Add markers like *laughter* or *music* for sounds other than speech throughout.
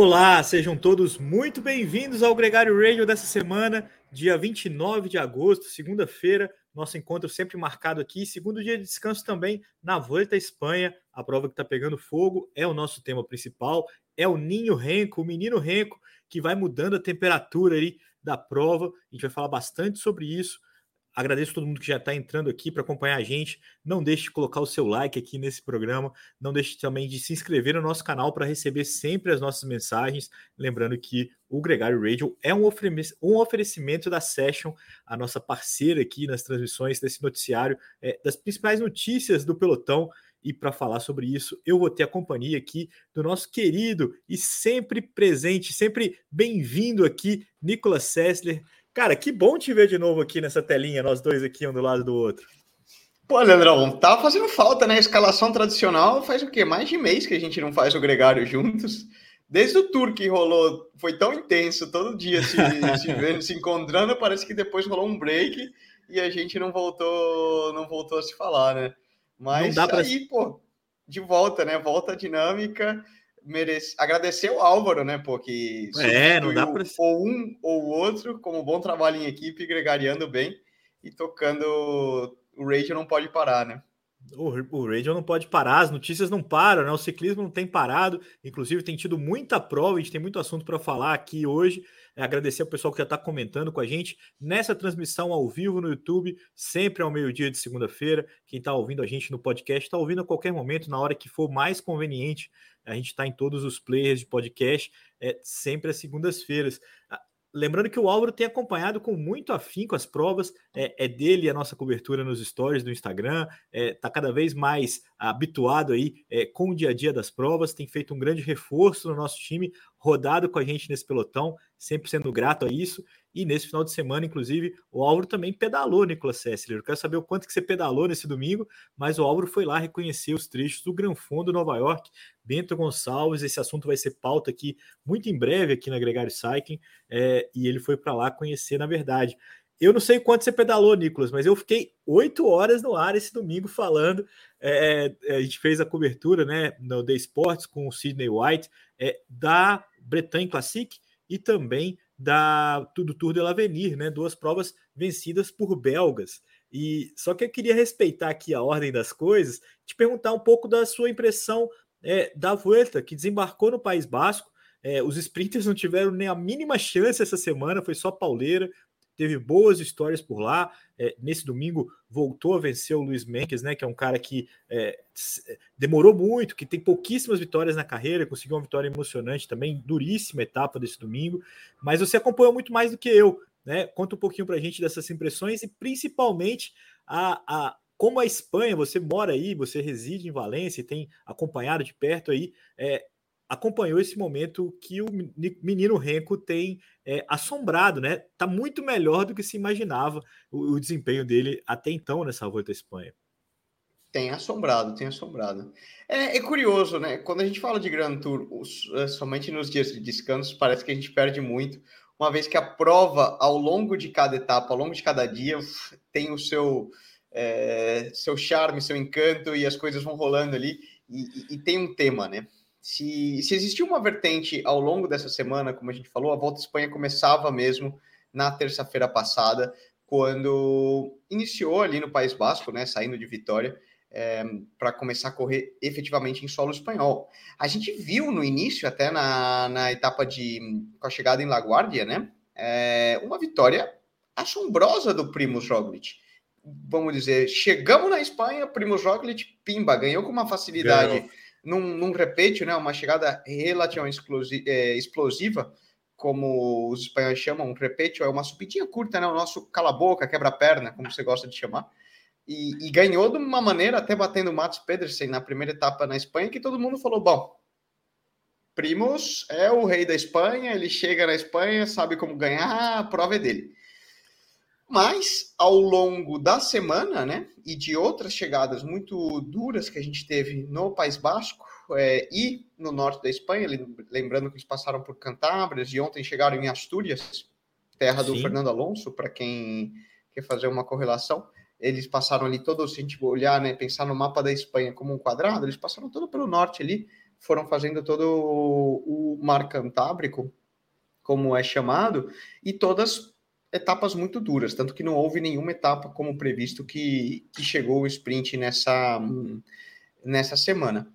Olá, sejam todos muito bem-vindos ao Gregário Radio dessa semana, dia 29 de agosto, segunda-feira. Nosso encontro sempre marcado aqui, segundo dia de descanso também na Volta à Espanha. A prova que está pegando fogo é o nosso tema principal, é o Ninho Renco, o menino Renco, que vai mudando a temperatura aí da prova. A gente vai falar bastante sobre isso. Agradeço todo mundo que já está entrando aqui para acompanhar a gente. Não deixe de colocar o seu like aqui nesse programa. Não deixe também de se inscrever no nosso canal para receber sempre as nossas mensagens. Lembrando que o Gregário Radio é um, oferecimento da Session, a nossa parceira aqui nas transmissões desse noticiário, é, das principais notícias do pelotão. E para falar sobre isso, eu vou ter a companhia aqui do nosso querido e sempre presente, sempre bem-vindo aqui, Nicolas Sessler. Cara, que bom te ver de novo aqui nessa telinha, nós dois aqui um do lado do outro. Pô, Leandrão, tá fazendo falta, né? A escalação tradicional faz o quê? Mais de mês que a gente não faz o gregário juntos. Desde o tour que rolou, foi tão intenso, todo dia se, se *laughs* vendo, se encontrando, parece que depois rolou um break e a gente não voltou, não voltou a se falar, né? Mas aí, pra... pô, de volta, né? Volta a dinâmica merece agradecer o Álvaro, né, pô, que é, não dá pra... ou um ou o outro, como bom trabalho em equipe, gregariando bem e tocando o Radio não pode parar, né? O, o Radio não pode parar, as notícias não param, né? O ciclismo não tem parado, inclusive tem tido muita prova, a gente tem muito assunto para falar aqui hoje. É agradecer ao pessoal que já está comentando com a gente nessa transmissão ao vivo no YouTube, sempre ao meio-dia de segunda-feira. Quem está ouvindo a gente no podcast está ouvindo a qualquer momento, na hora que for mais conveniente. A gente está em todos os players de podcast, é, sempre às segundas-feiras. Lembrando que o Álvaro tem acompanhado com muito afinco as provas, é, é dele a nossa cobertura nos stories do Instagram, está é, tá cada vez mais habituado aí é, com o dia a dia das provas, tem feito um grande reforço no nosso time, rodado com a gente nesse pelotão, sempre sendo grato a isso. E nesse final de semana, inclusive, o Álvaro também pedalou, Nicolas Sessler. Eu quero saber o quanto que você pedalou nesse domingo, mas o Álvaro foi lá reconhecer os trechos do Gran Fundo Nova York, Bento Gonçalves. Esse assunto vai ser pauta aqui muito em breve aqui na Gregário Cycling. É, e ele foi para lá conhecer, na verdade. Eu não sei quanto você pedalou, Nicolas, mas eu fiquei oito horas no ar esse domingo falando. É, é a gente fez a cobertura né, no The Sports com o Sidney White é, da Bretagne Classic e também da do Tour de l'Avenir, né? Duas provas vencidas por belgas. E só que eu queria respeitar aqui a ordem das coisas, te perguntar um pouco da sua impressão é, da Vuelta, que desembarcou no País Basco. É, os sprinters não tiveram nem a mínima chance essa semana, foi só pauleira teve boas histórias por lá. É, nesse domingo voltou a vencer o Luiz Menkes, né? Que é um cara que é, demorou muito, que tem pouquíssimas vitórias na carreira, conseguiu uma vitória emocionante também, duríssima etapa desse domingo. Mas você acompanhou muito mais do que eu, né? Conta um pouquinho para a gente dessas impressões e principalmente a, a como a Espanha, você mora aí, você reside em Valência e tem acompanhado de perto aí, é, acompanhou esse momento que o menino Renko tem é, assombrado, né? Tá muito melhor do que se imaginava o, o, desempenho dele até então nessa volta à Espanha. Tem assombrado, tem assombrado. É, é, curioso, né? Quando a gente fala de Grand Tour, os, é, somente nos dias de descanso, parece que a gente perde muito, uma vez que a prova, ao longo de cada etapa, ao longo de cada dia, tem o seu, é, seu charme, seu encanto, e as coisas vão rolando ali, e, e, e tem um tema, né? Se, se existiu uma vertente ao longo dessa semana, como a gente falou, a Volta à Espanha começava mesmo na terça-feira passada, quando iniciou ali no País Basco, né, saindo de Vitória, é, para começar a correr efetivamente em solo espanhol. A gente viu no início, até na, na etapa de com a chegada em Laguardia, né, é, uma vitória assombrosa do Primoz Roglic. Vamos dizer, chegamos na Espanha, Primoz Roglic, pimba, ganhou com uma facilidade. Ganhou num, num repete, né, uma chegada relativamente é, explosiva, como os espanhóis chamam, um repete, é uma subidinha curta, né, o nosso cala-boca, quebra-perna, como você gosta de chamar, e, e, ganhou de uma maneira, até batendo o Mats Pedersen na primeira etapa na Espanha, que todo mundo falou, bom, Primos é o rei da Espanha, ele chega na Espanha, sabe como ganhar, a prova é dele. Mas, ao longo da semana, né, e de outras chegadas muito duras que a gente teve no País Basco é, e no norte da Espanha, lembrando que eles passaram por Cantábrias e ontem chegaram em Astúrias, terra do Sim. Fernando Alonso, para quem quer fazer uma correlação, eles passaram ali todo, se a gente olhar, né, pensar no mapa da Espanha como um quadrado, eles passaram todo pelo norte ali, foram fazendo todo o, mar cantábrico, como é chamado, e todas etapas muito duras, tanto que não houve nenhuma etapa como previsto que, que chegou o sprint nessa, nessa semana.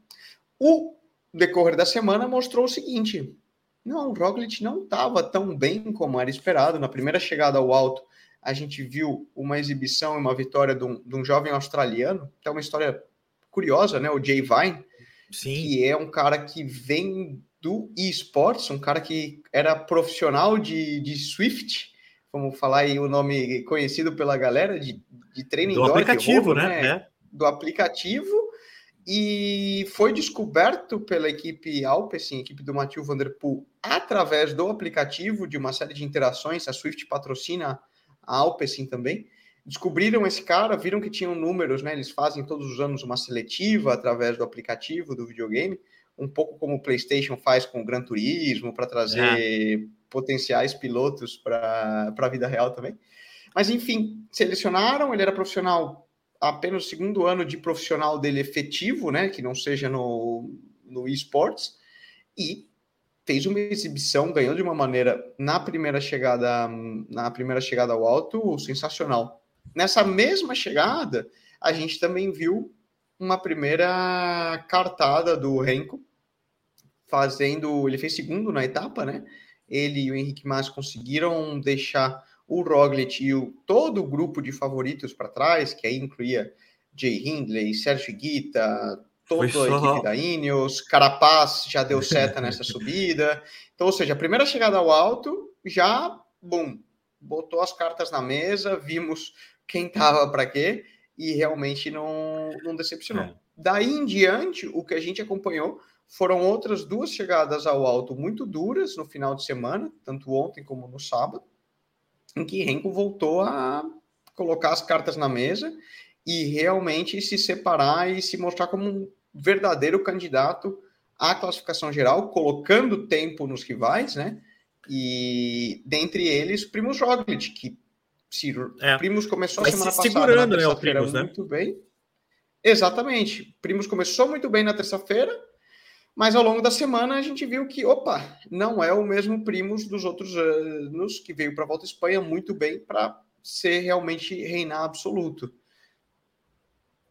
O decorrer da semana mostrou o seguinte: não, o Roglic não estava tão bem como era esperado. Na primeira chegada ao alto, a gente viu uma exibição e uma vitória de um, de um jovem australiano, que é uma história curiosa, né? O Jay Vine, Sim. que é um cara que vem do esports, um cara que era profissional de, de Swift, vamos falar aí o nome conhecido pela galera, de, de treino do aplicativo, né? né? É. Do aplicativo e foi descoberto pela equipe Alpecin, equipe do Mathieu Van Der Poel, através do aplicativo de uma série de interações. A Swift patrocina a Alpecin também. Descobriram esse cara, viram que tinham números, né? Eles fazem todos os anos uma seletiva através do aplicativo do videogame, um pouco como o PlayStation faz com o Gran Turismo, para trazer é. potenciais pilotos para a vida real também. Mas enfim, selecionaram, ele era profissional apenas o segundo ano de profissional dele efetivo, né, que não seja no, no esportes, e fez uma exibição, ganhou de uma maneira na primeira chegada, na primeira chegada ao alto, sensacional. Nessa mesma chegada, a gente também viu uma primeira cartada do Renko, fazendo, ele fez segundo na etapa, né? Ele e o Henrique Mas conseguiram deixar o Roglic e o, todo o grupo de favoritos para trás, que aí incluía Jay Hindley, Sérgio Guita, toda a equipe da Ineos, Carapaz já deu seta *laughs* nessa subida. Então, ou seja, a primeira chegada ao alto já, bum, botou as cartas na mesa, vimos quem estava para quê e realmente não, não decepcionou. É. Daí em diante, o que a gente acompanhou foram outras duas chegadas ao alto muito duras no final de semana, tanto ontem como no sábado em que Renko voltou a colocar as cartas na mesa e realmente se separar e se mostrar como um verdadeiro candidato à classificação geral, colocando tempo nos rivais, né? E dentre eles, Primos Roglic, que se é. Primos começou a semana passada segurando, né, o Primos, né? muito bem. Exatamente. Primos começou muito bem na terça-feira, mas ao longo da semana a gente viu que, opa, não é o mesmo Primos dos outros anos que veio para a Volta à Espanha muito bem para ser realmente reinar absoluto.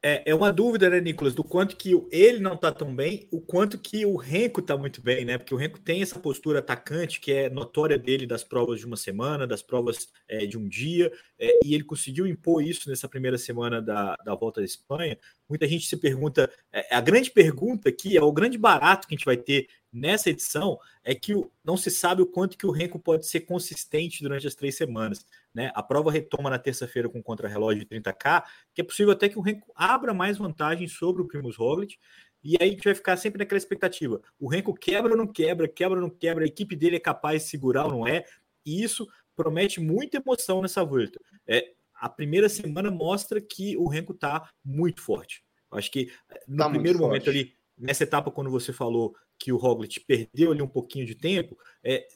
É, é uma dúvida, né, Nicolas, do quanto que ele não tá tão bem, o quanto que o Renko tá muito bem, né? Porque o Renko tem essa postura atacante que é notória dele das provas de uma semana, das provas é, de um dia, é, e ele conseguiu impor isso nessa primeira semana da, da volta da Espanha. Muita gente se pergunta, é, a grande pergunta aqui, é o grande barato que a gente vai ter nessa edição, é que não se sabe o quanto que o Renko pode ser consistente durante as três semanas. Né? A prova retoma na terça-feira com contra-relógio de 30K, que é possível até que o Renko abra mais vantagem sobre o Primus Roglic, e aí a gente vai ficar sempre naquela expectativa. O Renko quebra ou não quebra, quebra ou não quebra, a equipe dele é capaz de segurar ou não é, e isso promete muita emoção nessa volta. É, a primeira semana mostra que o Renko está muito forte. Acho que eh, no tá primeiro momento forte. ali, nessa etapa, quando você falou que o Roglic perdeu ali um pouquinho de tempo, é,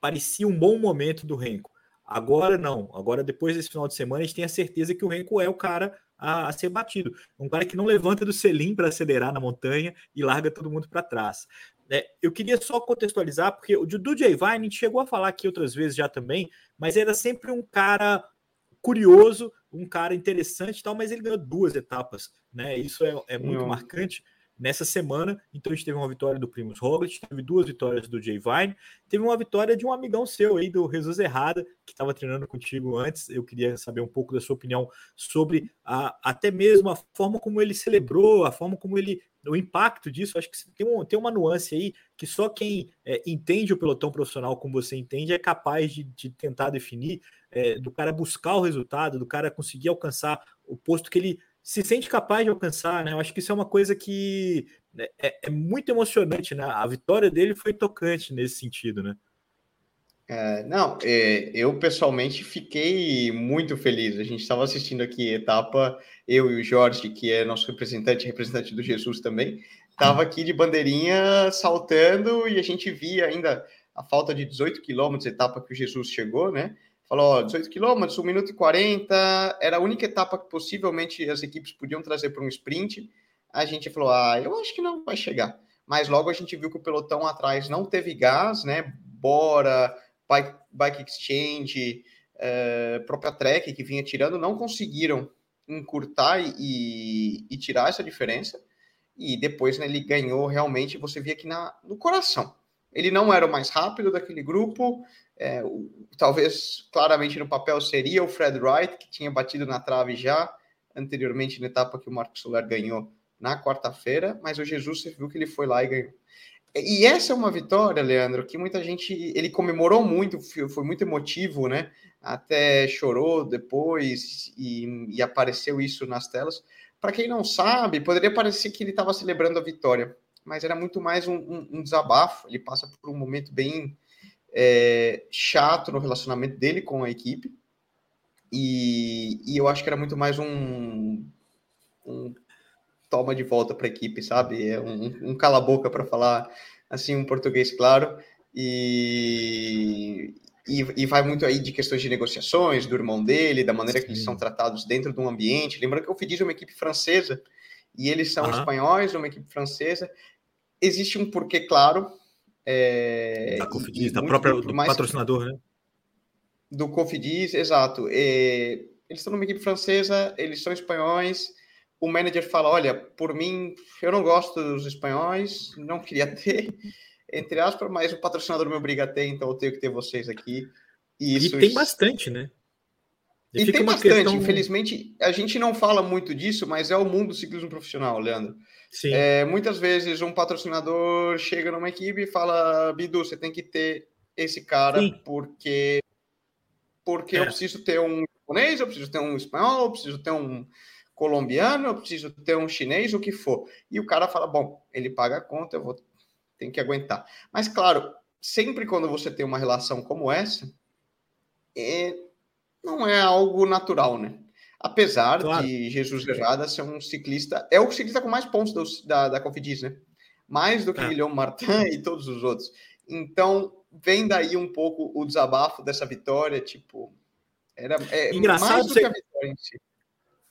parecia um bom momento do Renko. Agora não. Agora, depois desse final de semana, a gente tem a certeza que o Renko é o cara a, a ser batido. Um cara que não levanta do selim para acelerar na montanha e larga todo mundo para trás. É, eu queria só contextualizar, porque o do Jay Vine, a gente chegou a falar aqui outras vezes já também, mas era sempre um cara curioso, um cara interessante e tal, mas ele ganhou duas etapas, né? Isso é, é muito não. marcante nessa semana. Então a gente teve uma vitória do Primus Roglic, teve duas vitórias do Jay Vine, teve uma vitória de um amigão seu aí, do Jesus Errada, que estava treinando contigo antes. Eu queria saber um pouco da sua opinião sobre a, até mesmo a forma como ele celebrou, a forma como ele. O impacto disso, acho que tem, um, tem uma nuance aí que só quem é, entende o pelotão profissional como você entende é capaz de, de tentar definir, é, do cara buscar o resultado, do cara conseguir alcançar o posto que ele se sente capaz de alcançar, né? Eu acho que isso é uma coisa que né, é, é muito emocionante, né? A vitória dele foi tocante nesse sentido, né? É, não, é, eu pessoalmente fiquei muito feliz. A gente estava assistindo aqui etapa, eu e o Jorge, que é nosso representante, representante do Jesus também, estava aqui de bandeirinha saltando e a gente via ainda a falta de 18 quilômetros, etapa que o Jesus chegou, né? Falou, ó, 18 quilômetros, 1 minuto e 40, era a única etapa que possivelmente as equipes podiam trazer para um sprint. A gente falou, ah, eu acho que não vai chegar. mas logo a gente viu que o pelotão atrás não teve gás, né? Bora, Bike, Bike Exchange, é, própria Trek, que vinha tirando, não conseguiram encurtar e, e tirar essa diferença. E depois né, ele ganhou realmente, você via aqui na, no coração. Ele não era o mais rápido daquele grupo, é, o, talvez claramente no papel seria o Fred Wright, que tinha batido na trave já anteriormente na etapa que o Marcos Soler ganhou na quarta-feira, mas o Jesus viu que ele foi lá e ganhou. E essa é uma vitória, Leandro, que muita gente ele comemorou muito, foi muito emotivo, né? Até chorou depois e, e apareceu isso nas telas. Para quem não sabe, poderia parecer que ele estava celebrando a vitória, mas era muito mais um, um, um desabafo. Ele passa por um momento bem é, chato no relacionamento dele com a equipe, e, e eu acho que era muito mais um, um toma de volta para a equipe, sabe? É um, um cala-boca para falar assim um português claro. E, e, e, vai muito aí de questões de negociações do irmão dele, da maneira Sim. que eles são tratados dentro de um ambiente. Lembrando que o Fidis é uma equipe francesa e eles são uhum. espanhóis, uma equipe francesa. Existe um porquê claro. É, da Cofidis, da própria do patrocinador, né? Do Cofidis, exato. É, eles estão numa equipe francesa, eles são espanhóis o manager fala: Olha, por mim, eu não gosto dos espanhóis, não queria *laughs* ter, entre aspas, mas o patrocinador me obriga a ter, então eu tenho que ter vocês aqui. E, e tem bastante, né? E, e tem bastante. Questão... Infelizmente, a gente não fala muito disso, mas é o mundo do ciclismo profissional, Leandro. Sim. É, muitas vezes um patrocinador chega numa equipe e fala: Bidu, você tem que ter esse cara Sim. porque porque é. eu preciso ter um japonês, eu preciso ter um espanhol, eu preciso ter um colombiano, eu preciso ter um chinês, o que for. E o cara fala: bom, ele paga a conta, eu vou ter que aguentar. Mas, claro, sempre quando você tem uma relação como essa, é, não é algo natural, né? Apesar claro. de Jesus Herrada ser um ciclista, é o ciclista com mais pontos do, da, da Cofidis, né? Mais do que é. Guilherme Martin e todos os outros. Então, vem daí um pouco o desabafo dessa vitória, tipo, era é, Engraçado mais do que a vitória em si.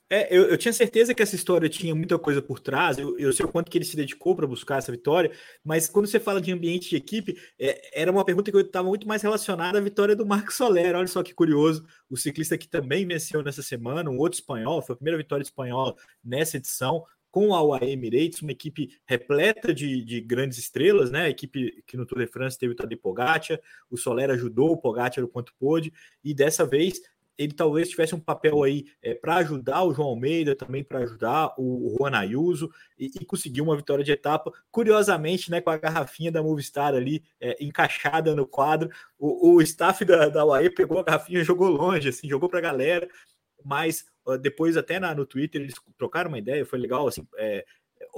É, eu, eu, tinha certeza que essa história tinha muita coisa por trás, eu, eu sei o quanto que ele se dedicou para buscar essa vitória, mas quando você fala de ambiente de equipe, é, era uma pergunta que eu estava muito mais relacionada à vitória do Marcos Soler. Olha só que curioso, o ciclista que também venceu nessa semana, um outro espanhol, foi a primeira vitória espanhola nessa edição, com a UAE Emirates, uma equipe repleta de, de, grandes estrelas, né? A equipe que no Tour de France teve o Tadej Pogacar, o Soler ajudou o Pogacar o quanto pôde, e dessa vez ele talvez tivesse um papel aí é, para ajudar o João Almeida, também para ajudar o, Juan Ayuso e, e conseguir uma vitória de etapa. Curiosamente, né, com a garrafinha da Movistar ali é, encaixada no quadro, o, o staff da, da UAE pegou a garrafinha e jogou longe, assim, jogou para a galera. Mas depois, até na, no Twitter, eles trocaram uma ideia, foi legal, assim, é,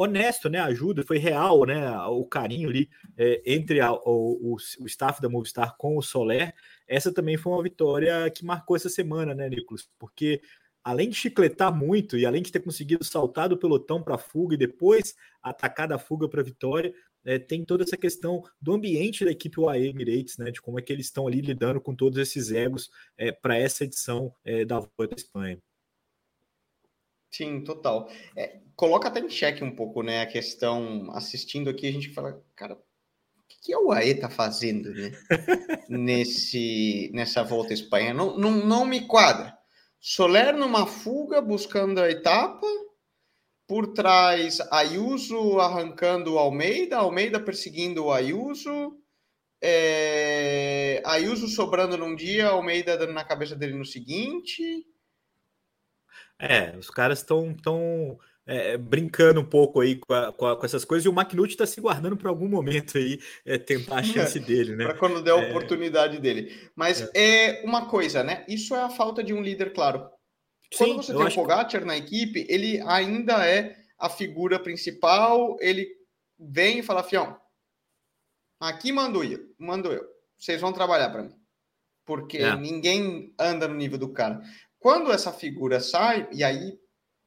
honesto, né? Ajuda, foi real, né? O carinho ali é, entre a, o, o, staff da Movistar com o Soler. Essa também foi uma vitória que marcou essa semana, né, Nicolas? Porque além de chicletar muito e além de ter conseguido saltar do pelotão para a fuga e depois atacar da fuga para a vitória, é, tem toda essa questão do ambiente da equipe UAE Emirates, né? De como é que eles estão ali lidando com todos esses egos é, para essa edição é, da Volta à Espanha. Sim, total. É, coloca até em xeque um pouco, né, a questão, assistindo aqui, a gente fala, cara, o que, o AE tá fazendo, né, *laughs* nesse, nessa volta à Espanha? Não, não, não me quadra. Soler numa fuga, buscando a etapa, por trás Ayuso arrancando o Almeida, Almeida perseguindo o Ayuso, é, Ayuso sobrando num dia, Almeida dando na cabeça dele no seguinte... É, os caras estão tão, é, brincando um pouco aí com, a, com, a, com, essas coisas e o McNulty está se guardando para algum momento aí é, tentar a chance *laughs* dele, né? para quando der a é. oportunidade dele. Mas é. é. uma coisa, né? Isso é a falta de um líder claro. Quando Sim, você tem o Pogacar que... na equipe, ele ainda é a figura principal, ele vem e fala, fião, aqui mando eu, mando eu. Vocês vão trabalhar para mim. Porque é. ninguém anda no nível do cara. Quando essa figura sai, e aí,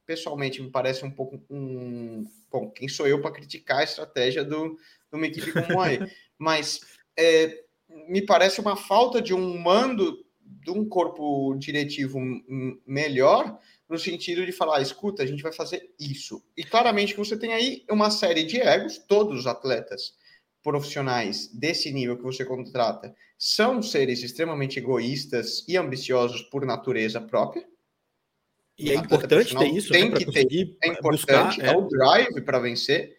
pessoalmente, me parece um pouco um. Bom, quem sou eu para criticar a estratégia do, de uma equipe como a *laughs* Mas é, me parece uma falta de um mando de um corpo diretivo melhor, no sentido de falar, escuta, a gente vai fazer isso. E claramente que você tem aí uma série de egos, todos os atletas profissionais desse nível que você contrata são seres extremamente egoístas e ambiciosos por natureza própria. E é importante ter isso, né, tem né, que ter, é importante, buscar, é. é o drive para vencer.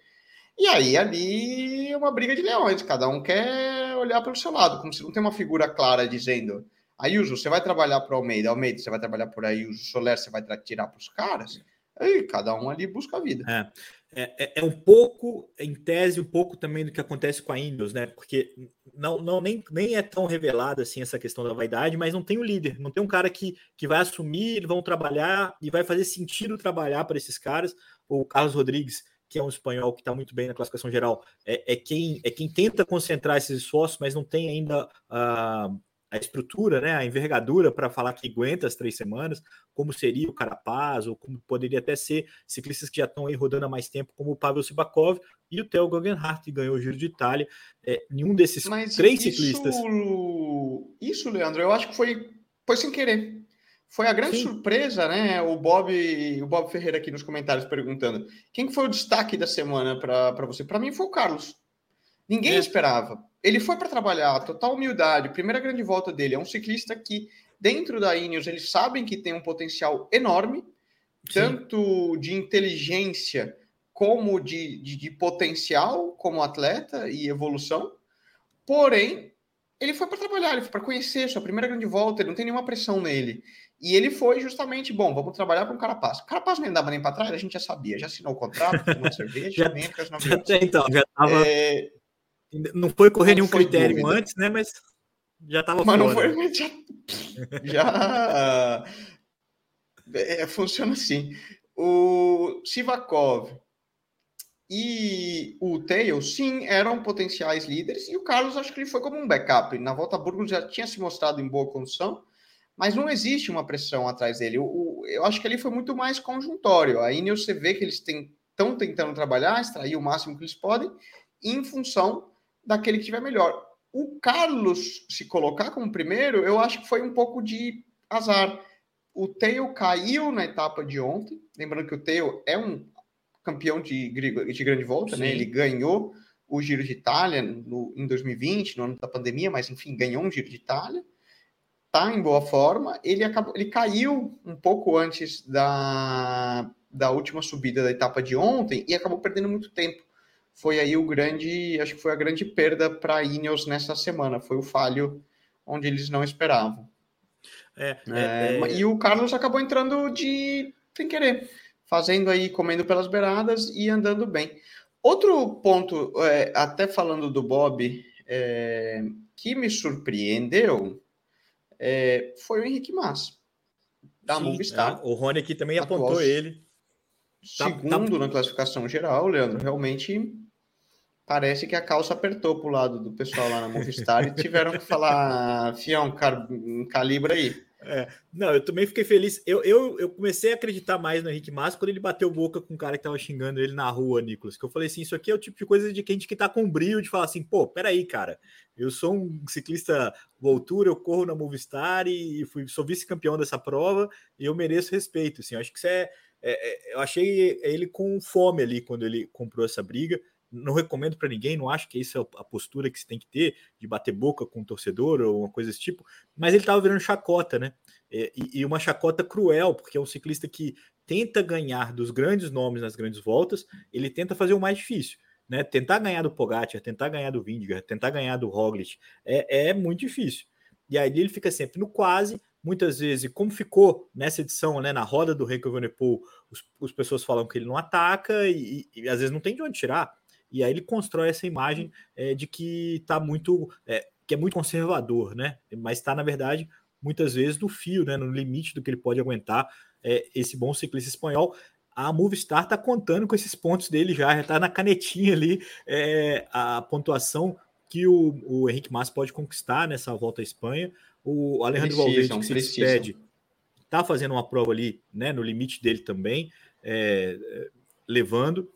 E aí ali é uma briga de leões, cada um quer olhar para o seu lado, como se não tem uma figura clara dizendo Ayuso, você vai trabalhar para o Almeida, Almeida, você vai trabalhar por Ayuso, Soler, você vai tirar para os caras. Aí cada um ali busca a vida. É. É, é, é, um pouco, em tese, um pouco também do que acontece com a Ineos, né? Porque não, não nem, nem é tão revelada assim essa questão da vaidade, mas não tem um líder, não tem um cara que, que vai assumir, vão trabalhar e vai fazer sentido trabalhar para esses caras. O Carlos Rodrigues, que é um espanhol que está muito bem na classificação geral, é, é, quem, é quem tenta concentrar esses esforços, mas não tem ainda. Uh, a estrutura, né, a envergadura para falar que aguenta as três semanas, como seria o Carapaz, ou como poderia até ser ciclistas que já estão aí rodando há mais tempo, como o Pavel Sibakov e o Theo Guggenhardt, que ganhou o Giro de Itália. É, nenhum desses Mas três isso, ciclistas. Isso, Leandro, eu acho que foi, foi sem querer. Foi a grande Sim. surpresa, né? O Bob, o Bob Ferreira aqui nos comentários perguntando: quem foi o destaque da semana para você? Para mim foi o Carlos. Ninguém é. esperava. Ele foi para trabalhar, total humildade, primeira grande volta dele. É um ciclista que, dentro da Ineos, eles sabem que tem um potencial enorme, Sim. tanto de inteligência como de, de, de, potencial como atleta e evolução. Porém, ele foi para trabalhar, ele foi para conhecer sua primeira grande volta, ele não tem nenhuma pressão nele. E ele foi justamente, bom, vamos trabalhar com o Carapaz. O Carapaz não andava nem para trás, a gente já sabia, já assinou o contrato, tomou *laughs* cerveja, já, nem *laughs* já, Então, já estava. É, não foi correr não nenhum foi critério dúvida. antes, né? Mas já estava Mas fora. não foi, mas já. *laughs* já é, funciona assim. O Sivakov e o Tail, sim, eram potenciais líderes, e o Carlos acho que ele foi como um backup. Na volta a Burgos já tinha se mostrado em boa condição, mas não existe uma pressão atrás dele. O, o, eu acho que ele foi muito mais conjuntório. A Ineos, você vê que eles estão tentando trabalhar, extrair o máximo que eles podem, em função daquele que tiver melhor. O Carlos se colocar como primeiro, eu acho que foi um pouco de azar. O Teio caiu na etapa de ontem, lembrando que o Teio é um campeão de, de grande volta, né? Sim. né? Ele ganhou o Giro de Itália no, em 2020, no ano da pandemia, mas enfim, ganhou um Giro de Itália. Tá em boa forma. Ele acabou, ele caiu um pouco antes da, da última subida da etapa de ontem e acabou perdendo muito tempo foi aí o grande, acho que foi a grande perda para a Ineos nessa semana, foi o falho onde eles não esperavam. É, é, é, e o Carlos acabou entrando de sem querer, fazendo aí, comendo pelas beiradas e andando bem. Outro ponto, é, até falando do Bob, é, que me surpreendeu é, foi o Henrique Massa, da Sim, Movistar. o Rony aqui também apontou ele. Segundo tá, tá... na classificação geral, Leandro, realmente parece que a calça apertou pro lado do pessoal lá na Movistar e tiveram que falar, fião, car calibra aí. É, não, eu também fiquei feliz. Eu, eu, eu comecei a acreditar mais no Henrique Massa quando ele bateu boca com um cara que tava xingando ele na rua, Nicolas. Que eu falei assim: isso aqui é o tipo de coisa de gente que tá com brilho de falar assim, pô, peraí, cara. Eu sou um ciclista voltura, eu corro na Movistar e fui, sou vice-campeão dessa prova e eu mereço respeito. Assim, eu acho que isso é, é, é eu achei ele com fome ali quando ele comprou essa briga não recomendo para ninguém, não acho que isso é a postura que se tem que ter, de bater boca com o torcedor ou uma coisa desse tipo, mas ele estava virando chacota, né? E, e, uma chacota cruel, porque é um ciclista que tenta ganhar dos grandes nomes nas grandes voltas, ele tenta fazer o mais difícil. Né, tentar ganhar do Pogacar, tentar ganhar do Vindigar, tentar ganhar do Roglic é, é muito difícil. E aí ele fica sempre no quase, muitas vezes, como ficou nessa edição, né, na roda do Renko Evenepoel, os, as pessoas falam que ele não ataca e, e, e, às vezes não tem de onde tirar. E aí ele constrói essa imagem é, de que está muito, é, que é muito conservador, né? Mas está, na verdade, muitas vezes no fio, né? No limite do que ele pode aguentar é, esse bom ciclista espanhol. A Movistar está contando com esses pontos dele já, já está na canetinha ali a pontuação que o, o Henrique Massa pode conquistar nessa volta à Espanha. O Alejandro Valverde, que se despede, está fazendo uma prova ali, né, no limite dele também, é, levando.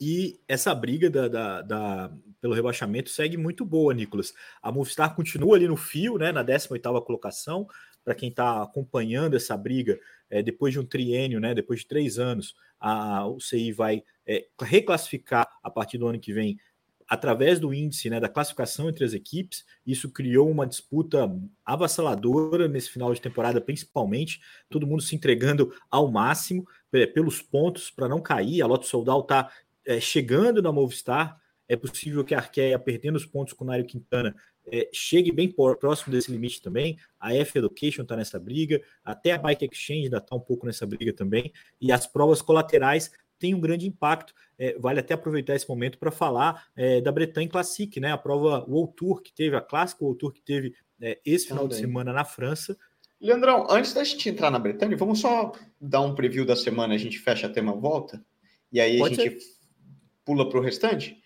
E essa briga da, da, da pelo rebaixamento segue muito boa, Nicolas. A Movistar continua ali no fio, né, na 18ª colocação, para quem está acompanhando essa briga, é, depois de um triênio, né, depois de três anos, a, o CI vai é, reclassificar a partir do ano que vem através do índice né, da classificação entre as equipes. Isso criou uma disputa avassaladora nesse final de temporada, principalmente, todo mundo se entregando ao máximo é, pelos pontos para não cair. A Loto Soldal está é, chegando na Movistar. É possível que a Arqueia, perdendo os pontos com o Nário Quintana, é, chegue bem por, próximo desse limite também. A F Education está nessa briga, até a Bike Exchange ainda está um pouco nessa briga também. E as provas colaterais têm um grande impacto. É, vale até aproveitar esse momento para falar é, da Bretagne Classic, né? A prova World Tour que teve, a clássica World Tour que teve é, esse final também. de semana na França. Leandrão, antes da gente entrar na Bretanha, vamos só dar um preview da semana, a gente fecha a tema volta, e aí Pode a gente ser. Pula para o restante?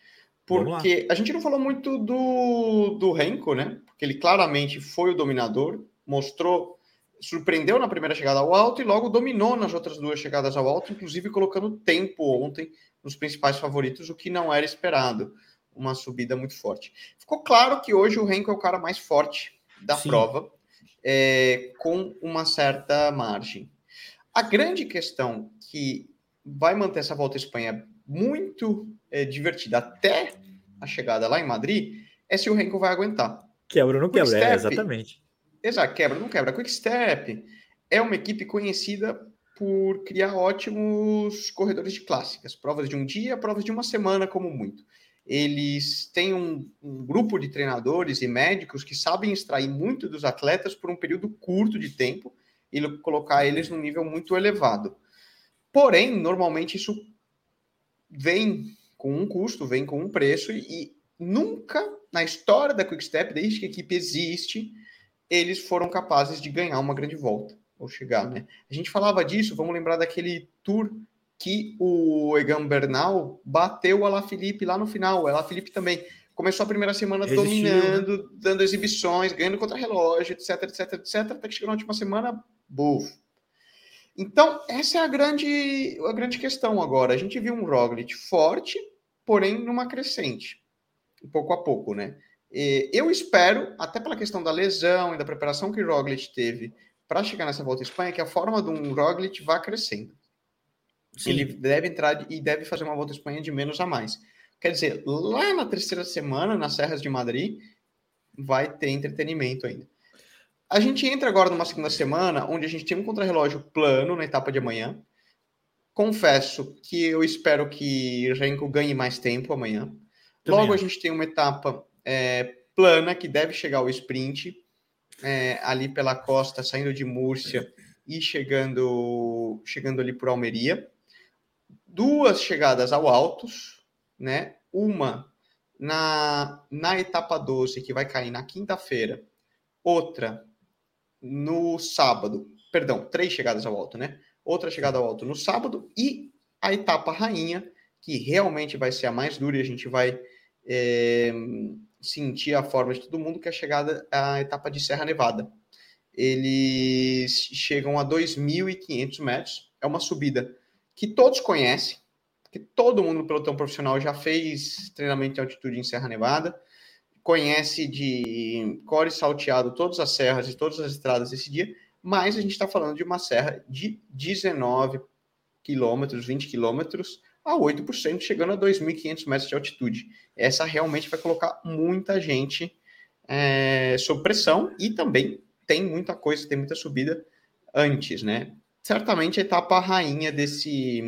Porque a gente não falou muito do, do Renko, né? Porque ele claramente foi o dominador, mostrou, surpreendeu na primeira chegada ao alto e logo dominou nas outras duas chegadas ao alto, inclusive colocando tempo ontem nos principais favoritos, o que não era esperado. Uma subida muito forte. Ficou claro que hoje o Renko é o cara mais forte da Sim. prova, é, com uma certa margem. A grande questão que vai manter essa volta à Espanha muito é, divertida até a chegada lá em Madrid é se o Renko vai aguentar. Quebra ou não quebra, é, exatamente. Exato, quebra ou não quebra. A Quick Step é uma equipe conhecida por criar ótimos corredores de clássicas, provas de um dia, provas de uma semana, como muito. Eles têm um, um grupo de treinadores e médicos que sabem extrair muito dos atletas por um período curto de tempo e colocar eles num nível muito elevado. Porém, normalmente isso vem com um custo, vem com um preço, e, nunca na história da Quickstep, desde que a equipe existe, eles foram capazes de ganhar uma grande volta, ou chegar, né? A gente falava disso, vamos lembrar daquele tour que o Egan Bernal bateu o Alaphilippe lá no final, o Alaphilippe também começou a primeira semana dominando, né? dando exibições, ganhando contra relógio, etc, etc, etc, até que chegou na última semana, bufo. Então, essa é a grande, a grande questão agora. A gente viu um Roglic forte, porém numa crescente, pouco a pouco, né? E eu espero, até pela questão da lesão e da preparação que o Roglic teve para chegar nessa volta à Espanha, que a forma de um Roglic vá crescendo. Sim. Ele deve entrar e deve fazer uma volta à Espanha de menos a mais. Quer dizer, lá na terceira semana, nas Serras de Madrid, vai ter entretenimento ainda. A gente entra agora numa segunda semana onde a gente tem um contrarrelógio plano na etapa de amanhã. Confesso que eu espero que Renko ganhe mais tempo amanhã. Também Logo, acho. a gente tem uma etapa é, plana que deve chegar ao sprint, é, ali pela costa, saindo de Múrcia e chegando, chegando ali por Almeria. Duas chegadas ao Altos, né? Uma na, na etapa 12, que vai cair na quinta-feira. Outra no sábado. Perdão, três chegadas ao alto, né? Outra chegada ao alto no sábado e a etapa rainha, que realmente vai ser a mais dura e a gente vai é, sentir a forma de todo mundo, que é a chegada à etapa de Serra Nevada. Eles chegam a 2.500 metros, é uma subida que todos conhecem, que todo mundo no pelotão profissional já fez treinamento de altitude em Serra Nevada conhece de core salteado todas as serras e todas as estradas desse dia, mas a gente está falando de uma serra de 19 quilômetros, 20 quilômetros a 8%, chegando a 2.500 metros de altitude. Essa realmente vai colocar muita gente é, sob pressão e também tem muita coisa, tem muita subida antes, né? Certamente a etapa rainha desse,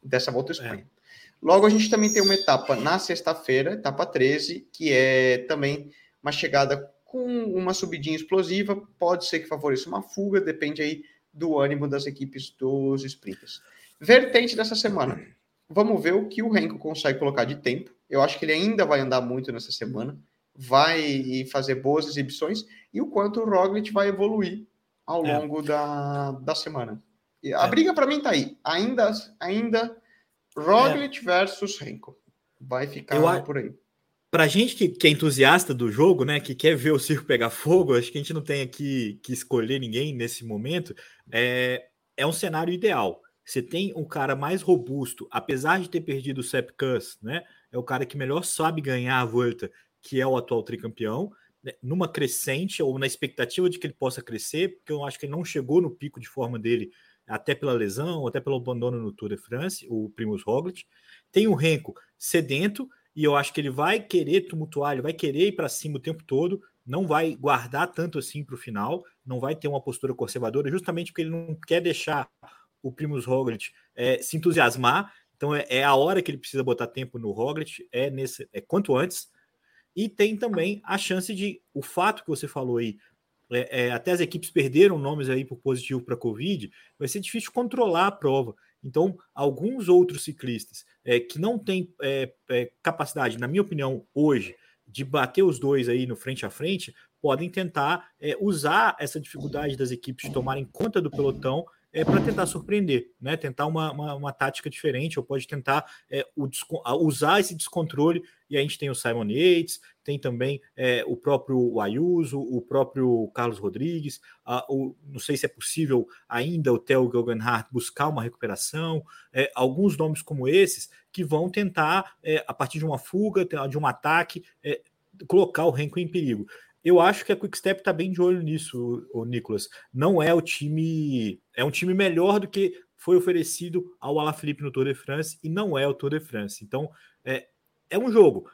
dessa volta à Espanha. É. Logo, a gente também tem uma etapa na sexta-feira, etapa 13, que é também uma chegada com uma subidinha explosiva. Pode ser que favoreça uma fuga, depende aí do ânimo das equipes dos sprinters. Vertente dessa semana. Vamos ver o que o Renko consegue colocar de tempo. Eu acho que ele ainda vai andar muito nessa semana, vai fazer boas exibições e o quanto o Roglic vai evoluir ao é. longo da, da semana. A é. briga para mim tá aí. Ainda, ainda Roglic é. versus Renko. Vai ficar Eu, por aí. Pra gente que, que, é entusiasta do jogo, né, que quer ver o circo pegar fogo, acho que a gente não tem aqui que escolher ninguém nesse momento. É, é um cenário ideal. Você tem um cara mais robusto, apesar de ter perdido o Sepp Kuss, né? é o cara que melhor sabe ganhar a volta, que é o atual tricampeão, né, numa crescente ou na expectativa de que ele possa crescer, porque eu acho que ele não chegou no pico de forma dele, até pela lesão, até pelo abandono no Tour de France, o Primus Roglic. Tem o Renko sedento, e eu acho que ele vai querer tumultuar, ele vai querer ir para cima o tempo todo, não vai guardar tanto assim para o final, não vai ter uma postura conservadora, justamente porque ele não quer deixar o Primus Roglic é, se entusiasmar. Então é, é, a hora que ele precisa botar tempo no Roglic, é nesse, é quanto antes. E tem também a chance de o fato que você falou aí, é, é, até as equipes perderam nomes aí por positivo para Covid, vai ser difícil controlar a prova. Então, alguns outros ciclistas é, que não têm é, é, capacidade, na minha opinião, hoje, de bater os dois aí no frente a frente, podem tentar é, usar essa dificuldade das equipes de tomarem conta do pelotão é, para tentar surpreender, né? Tentar uma, uma, uma, tática diferente, ou pode tentar é, o, usar esse descontrole. E a gente tem o Simon Yates, tem também é, o próprio Ayuso, o próprio Carlos Rodrigues. A, o, não sei se é possível ainda o Theo Guggenhardt buscar uma recuperação. É, alguns nomes como esses que vão tentar, é, a partir de uma fuga, de um ataque, é, colocar o Renko em perigo. Eu acho que a Quickstep está bem de olho nisso, o Nicolas. Não é o time, é um time melhor do que foi oferecido ao Alaphilippe no Tour de France e não é o Tour de France. Então, é, é um jogo.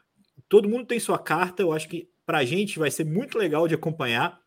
Todo mundo tem sua carta. Eu acho que para a gente vai ser muito legal de acompanhar.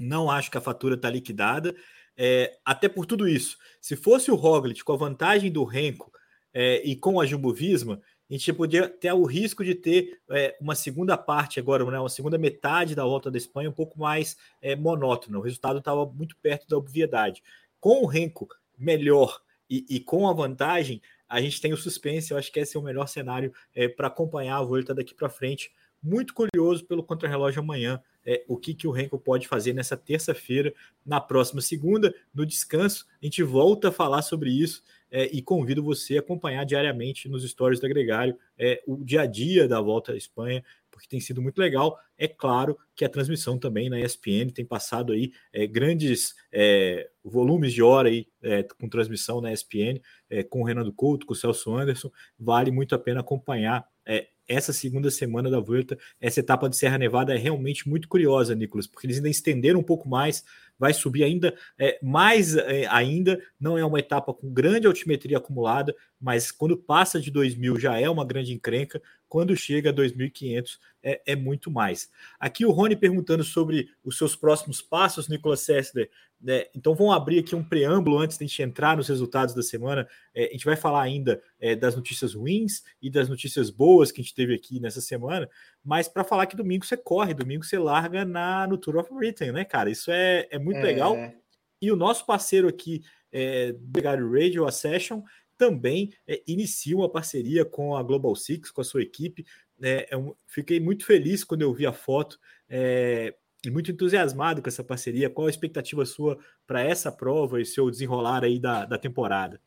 Não acho que a fatura está liquidada. É, até por tudo isso. Se fosse o Roglic com a vantagem do Renko é, e com a Jumbo Visma, a gente podia ter o risco de ter é, uma segunda parte agora, né, uma segunda metade da volta da Espanha um pouco mais é, monótona. O resultado estava muito perto da obviedade. Com o Renko melhor e, e, com a vantagem, a gente tem o suspense. Eu acho que esse é o melhor cenário é, para acompanhar a volta daqui para frente. Muito curioso pelo contrarrelógio amanhã, é, o que, que o Renko pode fazer nessa terça-feira, na próxima segunda, no descanso. A gente volta a falar sobre isso é, e convido você a acompanhar diariamente nos stories do Agregário é, o dia a dia da volta à Espanha, porque tem sido muito legal. É claro que a transmissão também na ESPN tem passado aí é, grandes é, volumes de hora aí é, com transmissão na ESPN, é, com o Renato Couto, com o Celso Anderson. Vale muito a pena acompanhar é, essa segunda semana da Volta. Essa etapa de Serra Nevada é realmente muito curiosa, Nicolas, porque eles ainda estenderam um pouco mais vai subir ainda é, mais é, ainda. Não é uma etapa com grande altimetria acumulada, mas quando passa de 2.000 já é uma grande encrenca. Quando chega a 2.500 é, é muito mais. Aqui o Rony perguntando sobre os seus próximos passos, Nicolas Sessler. Né? Então vamos abrir aqui um preâmbulo antes de a gente entrar nos resultados da semana. É, a gente vai falar ainda é, das notícias ruins e das notícias boas que a gente teve aqui nessa semana, mas para falar que domingo você corre, domingo você larga na, no Tour of Britain, né, cara? Isso é, é muito legal. É. E o nosso parceiro aqui é, do Radio, a Session, também é, inicia uma parceria com a Global Six, com a sua equipe. É, eu fiquei muito feliz quando eu vi a foto é, e muito entusiasmado com essa parceria. Qual a expectativa sua para essa prova e seu desenrolar aí da, da temporada?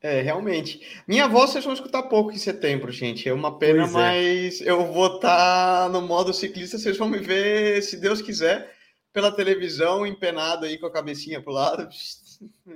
É, realmente. Minha voz vocês vão escutar pouco em setembro, gente. É uma pena, é. mas eu vou estar tá no modo ciclista. Vocês vão me ver, se Deus quiser, pela televisão, empenado aí com a cabecinha pro lado.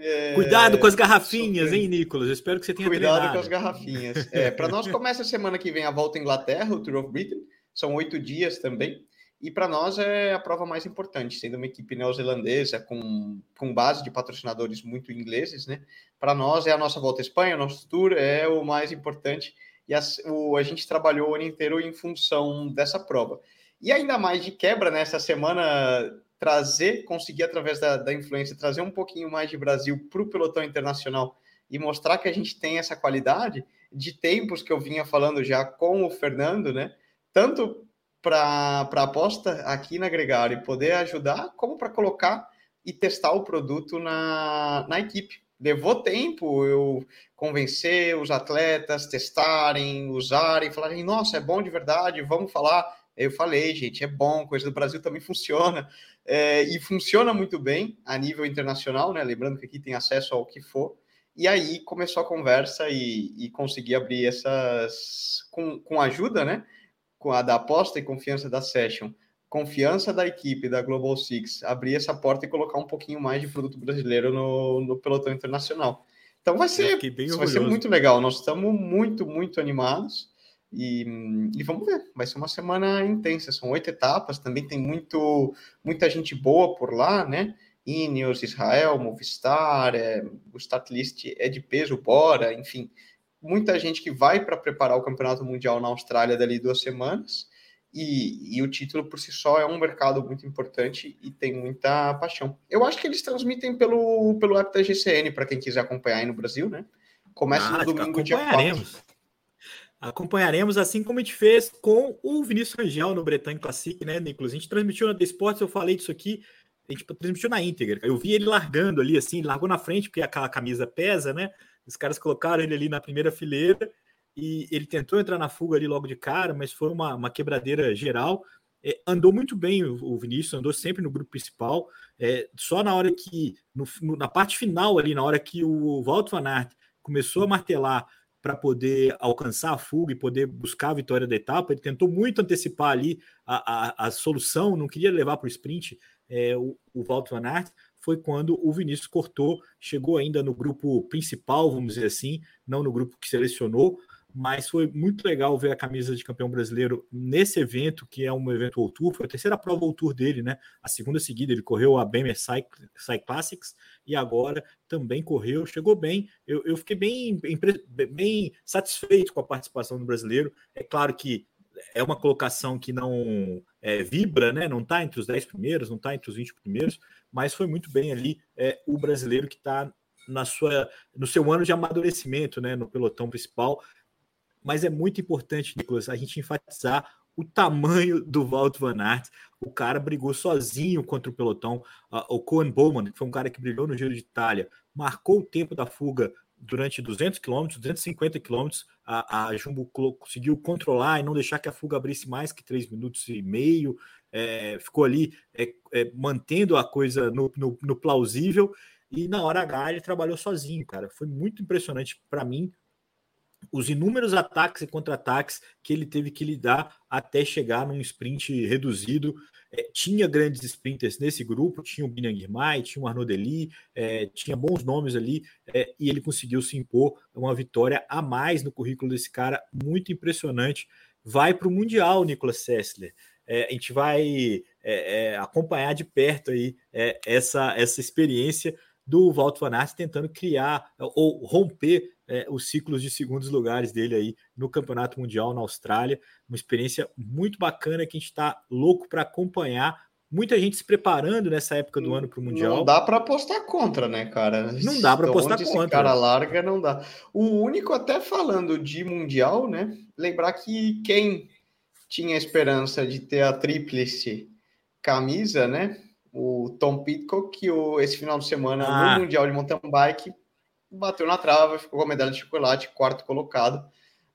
É... Cuidado com as garrafinhas, hein, Nicolas? Eu espero que você tenha Cuidado treinado. com as garrafinhas. É, *laughs* Para nós começa a semana que vem a volta à Inglaterra, o Tour of Britain. São oito dias também. E para nós é a prova mais importante, sendo uma equipe neozelandesa com, com base de patrocinadores muito ingleses, né? Para nós é a nossa volta à Espanha, o nosso tour é o mais importante e a, o, a gente trabalhou o ano inteiro em função dessa prova. E ainda mais de quebra nessa semana, trazer, conseguir através da, da influência, trazer um pouquinho mais de Brasil para o pelotão internacional e mostrar que a gente tem essa qualidade de tempos que eu vinha falando já com o Fernando, né? Tanto para aposta aqui na Gregário poder ajudar, como para colocar e testar o produto na, na equipe. Levou tempo eu convencer os atletas, testarem, usarem, falarem, nossa, é bom de verdade, vamos falar. Eu falei, gente, é bom, coisa do Brasil também *laughs* funciona. É, e funciona muito bem a nível internacional, né? Lembrando que aqui tem acesso ao que for. E aí começou a conversa e, e consegui abrir essas com, com ajuda, né? com a da aposta e confiança da Session, confiança da equipe da Global Six, abrir essa porta e colocar um pouquinho mais de produto brasileiro no, no pelotão internacional. Então vai ser, vai ser muito legal. Nós estamos muito, muito animados. E, e, vamos ver, vai ser uma semana intensa. São oito etapas, também tem muito, muita gente boa por lá, né? Ineos, Israel, Movistar, é, o start list é de peso, bora, enfim. Muita gente que vai para preparar o Campeonato Mundial na Austrália dali duas semanas. E, e, o título por si só é um mercado muito importante e tem muita paixão. Eu acho que eles transmitem pelo, pelo app da GCN, para quem quiser acompanhar aí no Brasil, né? Começa ah, no domingo, dia 4. Acompanharemos assim como a gente fez com o Vinícius Rangel no Bretanha Classic, né, Nicolas? A gente transmitiu na The Sports, eu falei disso aqui, a gente transmitiu na íntegra. Eu vi ele largando ali, assim, largou na frente, porque aquela camisa pesa, né? Os caras colocaram ele ali na primeira fileira e ele tentou entrar na fuga ali logo de cara, mas foi uma, uma quebradeira geral. É, andou muito bem o, Vinícius, andou sempre no grupo principal. É, só na hora que, no, no, na parte final ali, na hora que o Walt Van Aert começou a martelar para poder alcançar a fuga e poder buscar a vitória da etapa, ele tentou muito antecipar ali a, a, a solução, não queria levar para o sprint é, o, o Walt Van Aert, foi quando o Vinícius cortou, chegou ainda no grupo principal, vamos dizer assim, não no grupo que selecionou, mas foi muito legal ver a camisa de campeão brasileiro nesse evento, que é um evento All Tour, foi a terceira prova All Tour dele, né? A segunda seguida, ele correu a Bemer Cyclassics e agora também correu, chegou bem. Eu, eu fiquei bem, bem satisfeito com a participação do brasileiro. É claro que é uma colocação que não é, vibra, né? Não está entre os 10 primeiros, não está entre os 20 primeiros, mas foi muito bem ali é, o brasileiro que está na sua no seu ano de amadurecimento, né? No pelotão principal mas é muito importante, Nicolas, a gente enfatizar o tamanho do Walt Van Aert. O cara brigou sozinho contra o pelotão. o Cohen Bowman, que foi um cara que brilhou no Giro de Itália, marcou o tempo da fuga durante 200 km, 250 km. A, a Jumbo conseguiu controlar e não deixar que a fuga abrisse mais que 3 minutos e meio. É, ficou ali é, é, mantendo a coisa no, no, no plausível. E na hora H ele trabalhou sozinho, cara. Foi muito impressionante para mim os inúmeros ataques e contra-ataques que ele teve que lidar até chegar num sprint reduzido. É, tinha grandes sprinters nesse grupo, tinha o Binian Girmay, tinha o Arnaud Deli, é, tinha bons nomes ali, é, e ele conseguiu se impor uma vitória a mais no currículo desse cara, muito impressionante. Vai para o Mundial, Nicolas Sessler. É, a gente vai é, é, acompanhar de perto aí essa, essa experiência do Walter Van Aert tentando criar ou romper é, os ciclos de segundos lugares dele aí no Campeonato Mundial na Austrália. Uma experiência muito bacana que a gente está louco para acompanhar. Muita gente se preparando nessa época do ano para o Mundial. Não dá para apostar contra, né, cara? Não dá para apostar contra. Esse cara larga, não dá. O único, até falando de Mundial, né? Lembrar que quem tinha esperança de ter a tríplice camisa, né? O Tom Pitcock, que o, esse final de semana ah. no Mundial de Mountain Bike bateu na trava, ficou com a medalha de chocolate, quarto colocado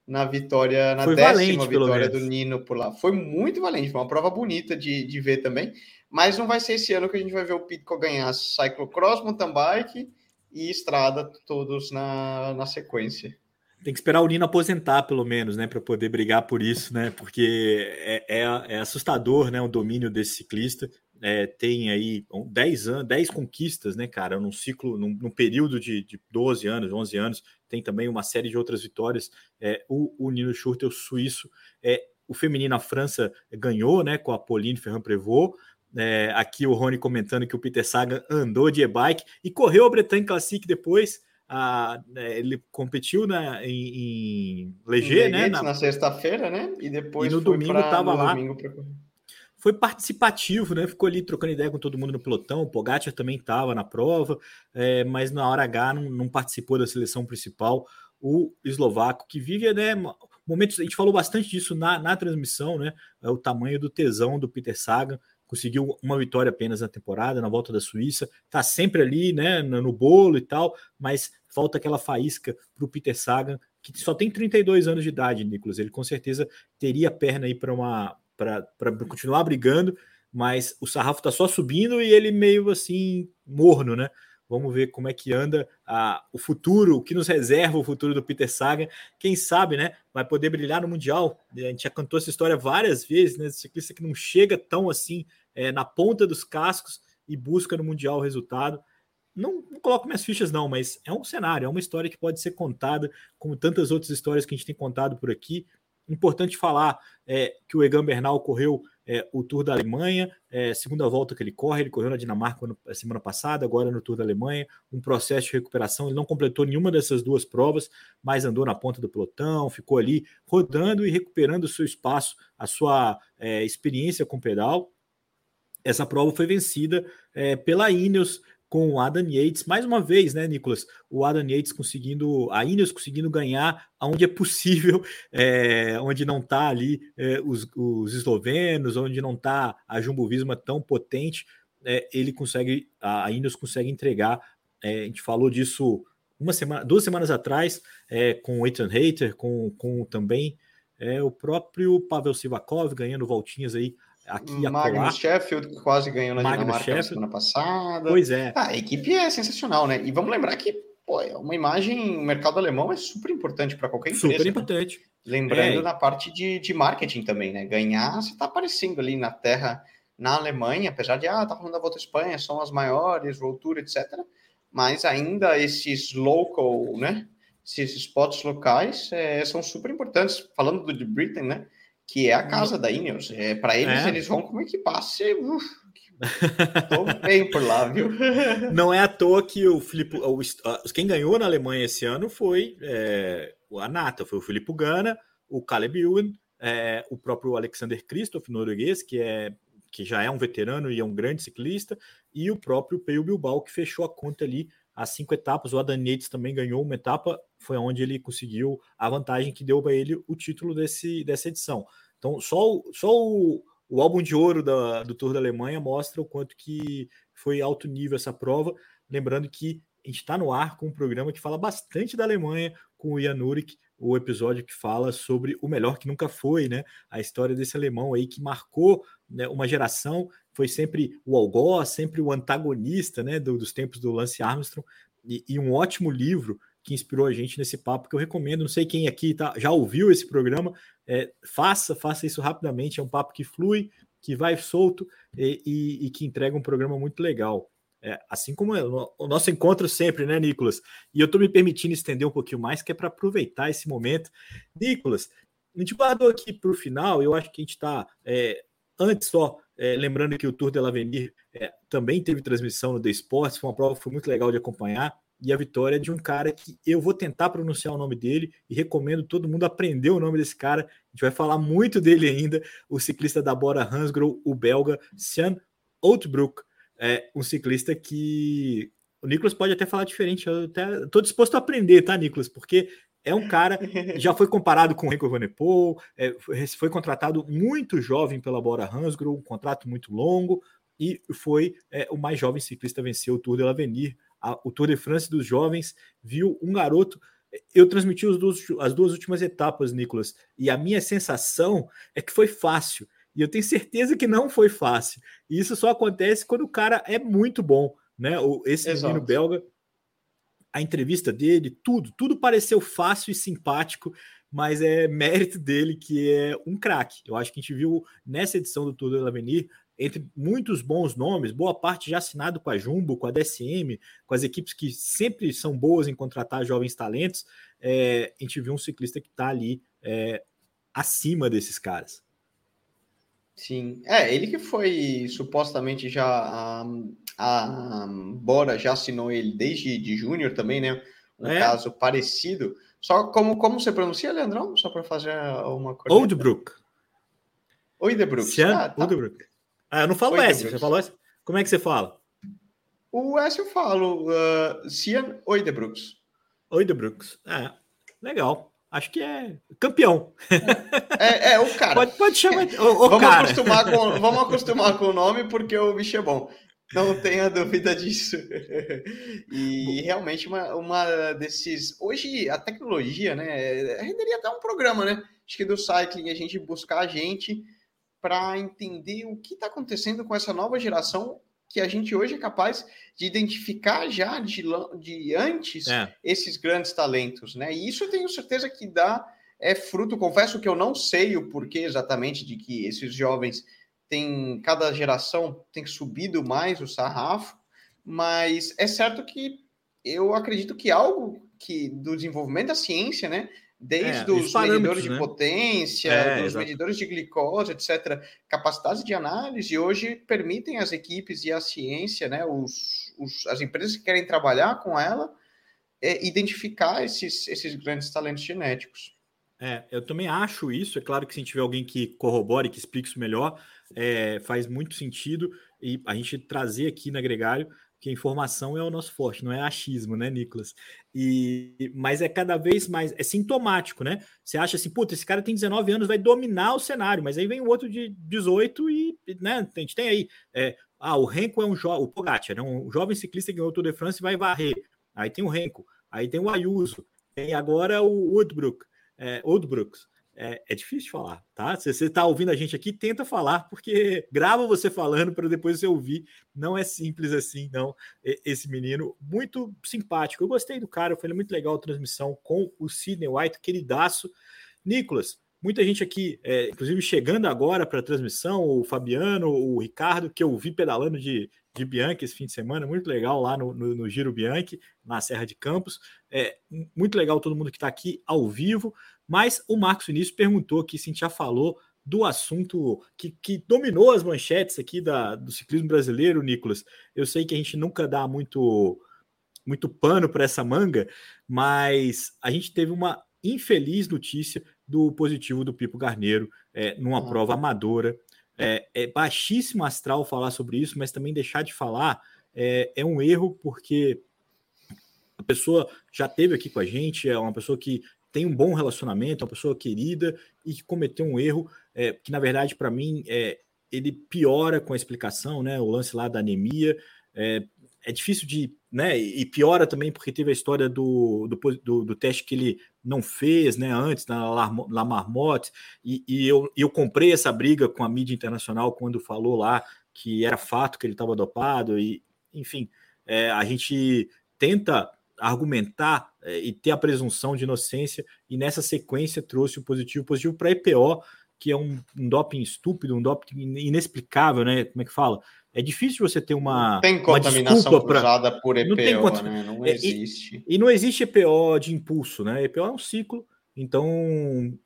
na vitória, na foi décima valente, vitória do Nino por lá. Foi muito valente, foi uma prova bonita de, de ver também. Mas não vai ser esse ano que a gente vai ver o Pitco ganhar cyclocross, mountain bike e estrada todos na, na sequência. Tem que esperar o Nino aposentar, pelo menos, né, para poder brigar por isso, né? Porque é, é, é assustador, né, o domínio desse ciclista é, tem aí 10 anos, 10 conquistas, né, cara, num ciclo, num, num, período de, de 12 anos, 11 anos, tem também uma série de outras vitórias. É, o, o Nino Schurter, o suíço, é, o feminino a França ganhou, né, com a Pauline Ferrand-Prévot. É, aqui o Rony comentando que o Peter Sagan andou de e-bike e correu a Bretagne Classic depois. A, né, ele competiu na, em, em Leger, né? Na, na sexta-feira, né? E depois e no domingo estava lá. Domingo pra foi participativo, né? Ficou ali trocando ideia com todo mundo no pelotão. O Pogacar também estava na prova, é, mas na hora H não, não, participou da seleção principal. O eslovaco que vive, né? Momentos, a gente falou bastante disso na, na transmissão, né? É o tamanho do tesão do Peter Sagan. Conseguiu uma vitória apenas na temporada, na volta da Suíça. Tá sempre ali, né? No, no bolo e tal, mas falta aquela faísca para o Peter Sagan, que só tem 32 anos de idade, Nicolas. Ele com certeza teria perna aí para uma para continuar brigando, mas o sarrafo está só subindo e ele meio assim morno, né? Vamos ver como é que anda a, o futuro, o que nos reserva o futuro do Peter Sagan. Quem sabe, né? Vai poder brilhar no Mundial. A gente já cantou essa história várias vezes, né? Esse ciclista que não chega tão assim é, na ponta dos cascos e busca no Mundial o resultado. Não, não, coloco minhas fichas, não, mas é um cenário, é uma história que pode ser contada, como tantas outras histórias que a gente tem contado por aqui Importante falar é, que o Egan Bernal correu é, o Tour da Alemanha, é, segunda volta que ele corre, ele correu na Dinamarca semana passada, agora no Tour da Alemanha, um processo de recuperação. Ele não completou nenhuma dessas duas provas, mas andou na ponta do pelotão, ficou ali rodando e recuperando o seu espaço, a sua é, experiência com pedal. Essa prova foi vencida é, pela Ineos com o Adam Yates, mais uma vez, né, Nicolas? O Adam Yates conseguindo, a Ineos conseguindo ganhar onde é possível, *laughs* é, onde não está ali é, os, os, eslovenos, onde não está a Jumbo Visma tão potente, é, ele consegue, a Ineos consegue entregar. É, a gente falou disso uma semana, duas semanas atrás, é, com o Ethan Hater, com, com também é, o próprio Pavel Sivakov ganhando voltinhas aí aqui a Magnus Sheffield, que quase ganhou na Magnus Dinamarca Sheffield. na semana passada. Pois é. Ah, a equipe é sensacional, né? E vamos lembrar que pô, é uma imagem, o mercado alemão é super importante para qualquer empresa. Super né? importante. Né? Lembrando é. na parte de, de marketing também, né? Ganhar, você está aparecendo ali na terra, na Alemanha, apesar de, ah, tá falando da Volta à Espanha, são as maiores, Road etc. Mas ainda esses local, né? Esses spots locais é, são super importantes. Falando do de Britain, né? Que é a casa da Ineos. É, para eles, é. eles vão como equipasse. *laughs* Tô bem por lá, viu? *laughs* Não é à toa que o Filipe. O, quem ganhou na Alemanha esse ano foi é, a Nata, foi o Filipe Gana, o Caleb Ewan, é, o próprio Alexander Christoph, norueguês, que, é, que já é um veterano e é um grande ciclista, e o próprio Peio Bilbao, que fechou a conta ali as cinco etapas. O Adam Yates também ganhou uma etapa, foi onde ele conseguiu a vantagem que deu para ele o título desse, dessa edição. Então, só, só o, o álbum de ouro da, do Tour da Alemanha mostra o quanto que foi alto nível essa prova. Lembrando que a gente está no ar com um programa que fala bastante da Alemanha, com o Jan Urik, o episódio que fala sobre o melhor que nunca foi, né? A história desse alemão aí que marcou né, uma geração foi sempre o algoz, sempre o antagonista né, do, dos tempos do Lance Armstrong, e, e, um ótimo livro que inspirou a gente nesse papo, que eu recomendo. Não sei quem aqui tá, já ouviu esse programa, é, faça, faça isso rapidamente. É um papo que flui, que vai solto e, e, e que entrega um programa muito legal. É, assim como é o nosso encontro sempre, né, Nicolas? E eu estou me permitindo estender um pouquinho mais, que é para aproveitar esse momento. Nicolas, a gente guardou aqui para o final, eu acho que a gente está. É, antes só, é, lembrando que o Tour de l'Avenir é, também teve transmissão no The Sports, foi uma prova foi muito legal de acompanhar. E a vitória de um cara que eu vou tentar pronunciar o nome dele e recomendo todo mundo aprender o nome desse cara. A gente vai falar muito dele ainda, o ciclista da Bora Hansgrohe, o belga Sean Outbrook, é um ciclista que o Nicolas pode até falar diferente. Eu até estou disposto a aprender, tá, Nicolas? Porque é um cara já foi comparado com o Renko Evenepoel, é, foi contratado muito jovem pela Bora Hansgrohe, um contrato muito longo, e foi é, o mais jovem ciclista a vencer o Tour de l'Avenir, o Tour de France dos jovens, viu um garoto. Eu transmiti duas, as duas últimas etapas, Nicolas, e a minha sensação é que foi fácil. E eu tenho certeza que não foi fácil. E isso só acontece quando o cara é muito bom, né? Esse menino belga a entrevista dele, tudo, tudo pareceu fácil e simpático, mas é mérito dele que é um craque. Eu acho que a gente viu nessa edição do Tour do Avenir, entre muitos bons nomes, boa parte já assinado com a Jumbo, com a DSM, com as equipes que sempre são boas em contratar jovens talentos, é, a gente viu um ciclista que está ali é, acima desses caras. Sim, é, ele que foi supostamente já a, a Bora já assinou ele desde de júnior também, né? Um é. caso parecido. Só como, como você pronuncia, Leandrão? Só para fazer uma coisa. Oldbrook. Oldbrook. Ah, tá. Oldbrook. Ah, eu não falo S, você falou S? Como é que você fala? O S eu falo, uh, Cian Oidebrooks. Oidebrooks, é, legal acho que é campeão. É, é o cara. Pode, pode chamar. O, o vamos, cara. Acostumar com, *laughs* vamos acostumar com o nome, porque o bicho é bom. Não tenha dúvida disso. E realmente uma, uma desses. Hoje a tecnologia, né? Renderia até um programa, né? Acho que do cycling a gente buscar a gente para entender o que está acontecendo com essa nova geração que a gente hoje é capaz de identificar já de, de antes é. esses grandes talentos, né? E isso eu tenho certeza que dá é fruto. Confesso que eu não sei o porquê exatamente de que esses jovens têm cada geração tem subido mais o sarrafo, mas é certo que eu acredito que algo que do desenvolvimento da ciência, né, desde é, os medidores de né? potência, é, dos medidores de glicose, etc., capacidades de análise, hoje permitem as equipes e a ciência, né, os, os as empresas que querem trabalhar com ela, é, identificar esses, esses grandes talentos genéticos. É, eu também acho isso. É claro que se tiver alguém que corrobore, que explique isso melhor, é, faz muito sentido. E a gente trazer aqui no agregário que informação é o nosso forte, não é achismo, né, Nicolas? E, mas é cada vez mais, é sintomático, né? Você acha assim, puta, esse cara tem 19 anos, vai dominar o cenário, mas aí vem o outro de 18 e, né, a gente tem aí, é, ah, o Renko é um jovem, o Pogacar, né, um jovem ciclista que ganhou o Tour de France e vai varrer. Aí tem o Renko, aí tem o Ayuso, tem agora o Woodbrook, é, Woodbrooks. É, é, difícil falar, tá? Se você está ouvindo a gente aqui, tenta falar, porque grava você falando para depois você ouvir. Não é simples assim, não. Esse menino, muito simpático. Eu gostei do cara, foi muito legal a transmissão com o Sidney White, queridaço. Nicolas, muita gente aqui, é, inclusive chegando agora para a transmissão, o Fabiano, o Ricardo, que eu vi pedalando de, de Bianchi esse fim de semana, muito legal lá no, no, no Giro Bianchi, na Serra de Campos. É, muito legal todo mundo que está aqui ao vivo. Mas o Marcos Vinícius perguntou aqui, se a gente já falou do assunto que, que dominou as manchetes aqui da, do ciclismo brasileiro, Nicolas. Eu sei que a gente nunca dá muito, muito pano para essa manga, mas a gente teve uma infeliz notícia do positivo do Pipo Garneiro é, numa ah. prova amadora. É, é baixíssimo astral falar sobre isso, mas também deixar de falar é, é um erro, porque a pessoa já teve aqui com a gente, é uma pessoa que tem um bom relacionamento, uma pessoa querida e que cometeu um erro é, que, na verdade, para mim, é, ele piora com a explicação, né? O lance lá da anemia. É, é difícil de. Né, e piora também porque teve a história do, do, do, do teste que ele não fez né, antes, na La Marmotte, e, e eu, eu comprei essa briga com a mídia internacional quando falou lá que era fato que ele estava dopado, e enfim, é, a gente tenta argumentar é, e ter a presunção de inocência, e nessa sequência trouxe o positivo positivo para EPO, que é um, um, doping estúpido, um doping inexplicável, né? Como é que fala? É difícil você ter uma. Não tem contaminação cruzada pra... por EPO, não tem cont... né? Não existe. E, e, não existe EPO de impulso, né? EPO é um ciclo, então,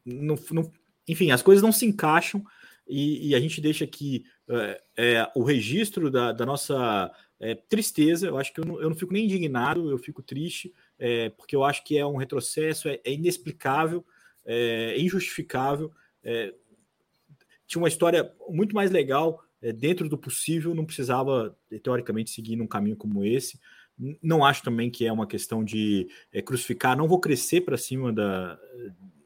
não, não, enfim, as coisas não se encaixam e, e a gente deixa aqui é, é, o registro da, da nossa é, tristeza, eu acho que eu não, eu não, fico nem indignado, eu fico triste, é, porque eu acho que é um retrocesso, é, é inexplicável, é, injustificável. É, tinha uma história muito mais legal, é, dentro do possível, não precisava, teoricamente, seguir num caminho como esse. Não acho também que é uma questão de crucificar, não vou crescer para cima da,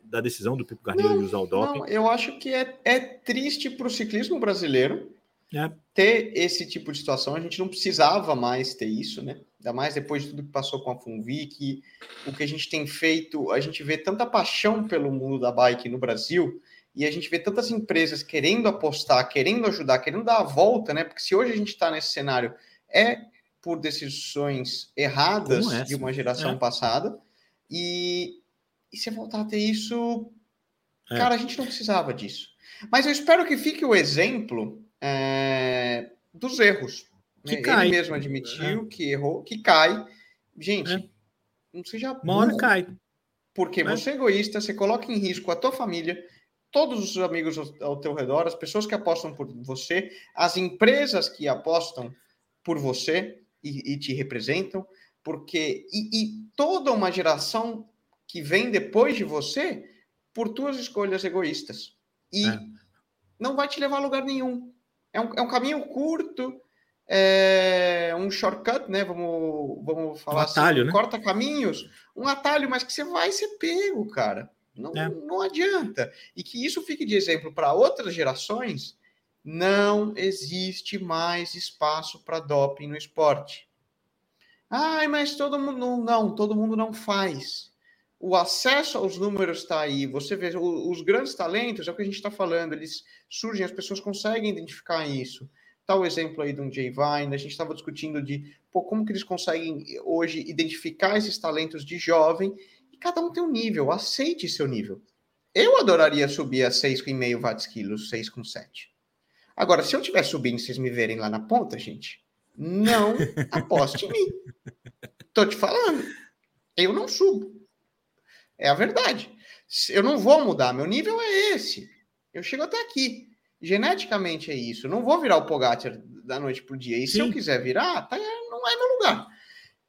da decisão do Pipo Carneiro não, de usar o doping. Não, eu acho que é, é triste para o ciclismo brasileiro é. ter esse tipo de situação. A gente não precisava mais ter isso, né? Ainda mais depois de tudo que passou com a Funvic, o que a gente tem feito, a gente vê tanta paixão pelo mundo da bike no Brasil e a gente vê tantas empresas querendo apostar, querendo ajudar, querendo dar a volta, né? Porque se hoje a gente está nesse cenário, é por decisões erradas de uma geração é. passada. E, e se voltar a ter isso, é. cara, a gente não precisava disso. Mas eu espero que fique o exemplo é, dos erros. Que né? cai. Ele mesmo admitiu é. que errou, que cai. Gente, é. não seja burro, Uma hora cai. Porque é. você é egoísta, você coloca em risco a tua família, todos os amigos ao teu redor, as pessoas que apostam por você, as empresas que apostam por você e, e te representam, porque e, e, toda uma geração que vem depois de você por tuas escolhas egoístas e é. não vai te levar a lugar nenhum. É um, é um caminho curto, é um shortcut, né? Vamos, vamos falar um assim, atalho, assim, né? corta caminhos, um atalho, mas que você vai ser pego, cara. Não, é. não adianta. E que isso fique de exemplo para outras gerações. Não existe mais espaço para doping no esporte. Ai, mas todo mundo não, não, todo mundo não faz. O acesso aos números está aí. Você vê os grandes talentos, é o que a gente está falando, eles surgem, as pessoas conseguem identificar isso. Tal tá exemplo aí de um Jay Vine, a gente estava discutindo de pô, como que eles conseguem hoje identificar esses talentos de jovem, e cada um tem um nível, aceite seu nível. Eu adoraria subir a 6,5 watts quilos, 6,7. Agora, se eu estiver subindo e vocês me verem lá na ponta, gente, não *laughs* aposte em mim. Tô te falando. Eu não subo. É a verdade. Eu não vou mudar, meu nível é esse. Eu chego até aqui. Geneticamente é isso. Eu não vou virar o Pogacar da noite pro dia. E Sim. se eu quiser virar, tá, não é meu lugar.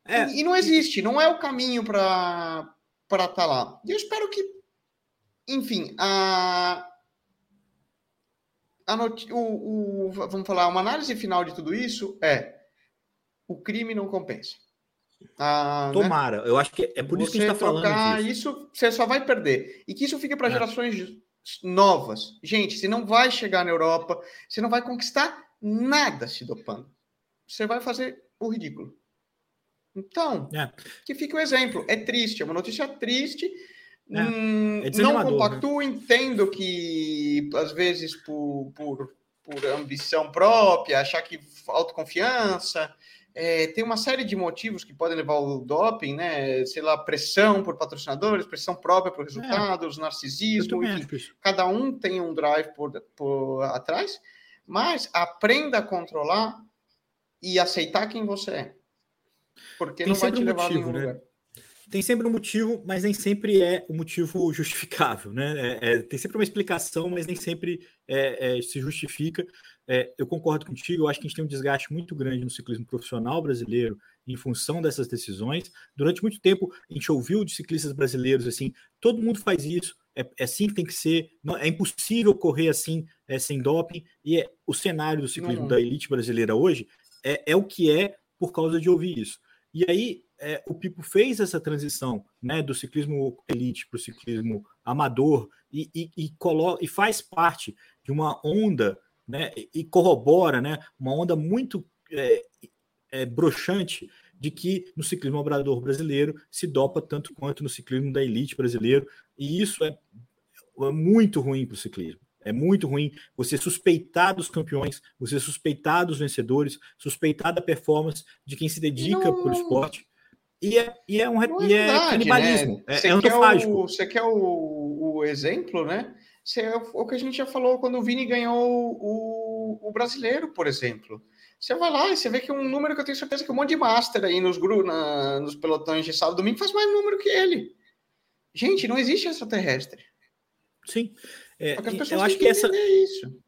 É. E, e, não existe, não é o caminho para estar tá lá. E eu espero que, enfim, a, a not, o, o, vamos falar, uma análise final de tudo isso é o crime não compensa. Ah, né? Tomara, né? eu acho que é por isso que a gente está falando. Disso. Isso você só vai perder. E que isso fique para é. gerações novas. Gente, você não vai chegar na Europa, você não vai conquistar nada se dopando. Você vai fazer o ridículo. Então, é. que fique o exemplo. É triste, é uma notícia triste. É. Hum, é não compactuo, né? entendo que às vezes por, por, por ambição própria, achar que autoconfiança, é, tem uma série de motivos que podem levar ao doping, né? Sei lá, pressão por patrocinadores, pressão própria por resultados, é, narcisismo, enfim, cada um tem um drive por, por atrás, mas aprenda a controlar e aceitar quem você é. Porque tem não vai te levar motivo, a nenhum né? lugar. Tem sempre um motivo, mas nem sempre é o um motivo *laughs* justificável, né? É, é, tem sempre uma explicação, mas nem sempre é, é, se justifica. É, eu concordo contigo, eu acho que a gente tem um desgaste muito grande no ciclismo profissional brasileiro em função dessas decisões. Durante muito tempo, a gente ouviu de ciclistas brasileiros assim: todo mundo faz isso, é, é assim que tem que ser, não, é impossível correr assim é, sem doping. E é, o cenário do ciclismo não. da elite brasileira hoje é, é o que é por causa de ouvir isso. E aí, é, o Pipo fez essa transição né, do ciclismo elite para o ciclismo amador e, e, e, coloca, e faz parte de uma onda né, e corrobora né, uma onda muito é, é, broxante de que no ciclismo obrador brasileiro se dopa tanto quanto no ciclismo da elite brasileiro, e isso é, é muito ruim para o ciclismo. É muito ruim você suspeitar dos campeões, você suspeitar dos vencedores, suspeitar da performance de quem se dedica para o esporte. E é, e é um é, e é verdade, canibalismo. Né? É, você, é quer o, você quer o, o exemplo, né? É o que a gente já falou quando o Vini ganhou o, o brasileiro, por exemplo. Você vai lá e você vê que um número que eu tenho certeza que um monte de master aí nos, na, nos pelotões de sábado e domingo faz mais número que ele. Gente, não existe extraterrestre. Sim. É, eu acho que essa. Isso.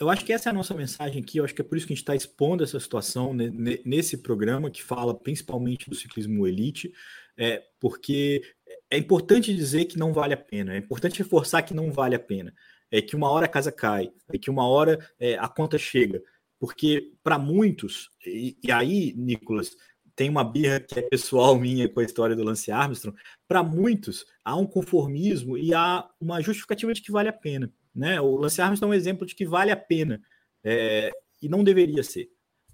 Eu acho que essa é a nossa mensagem aqui. Eu acho que é por isso que a gente está expondo essa situação nesse programa que fala principalmente do ciclismo elite, é, porque é importante dizer que não vale a pena, é importante reforçar que não vale a pena, é que uma hora a casa cai, é que uma hora é, a conta chega, porque para muitos, e, e, aí, Nicolas, tem uma birra que é pessoal *laughs* minha com a história do Lance Armstrong, para muitos há um conformismo e há uma justificativa de que vale a pena. Né? O Lance Armstrong é um exemplo de que vale a pena é, e não deveria ser.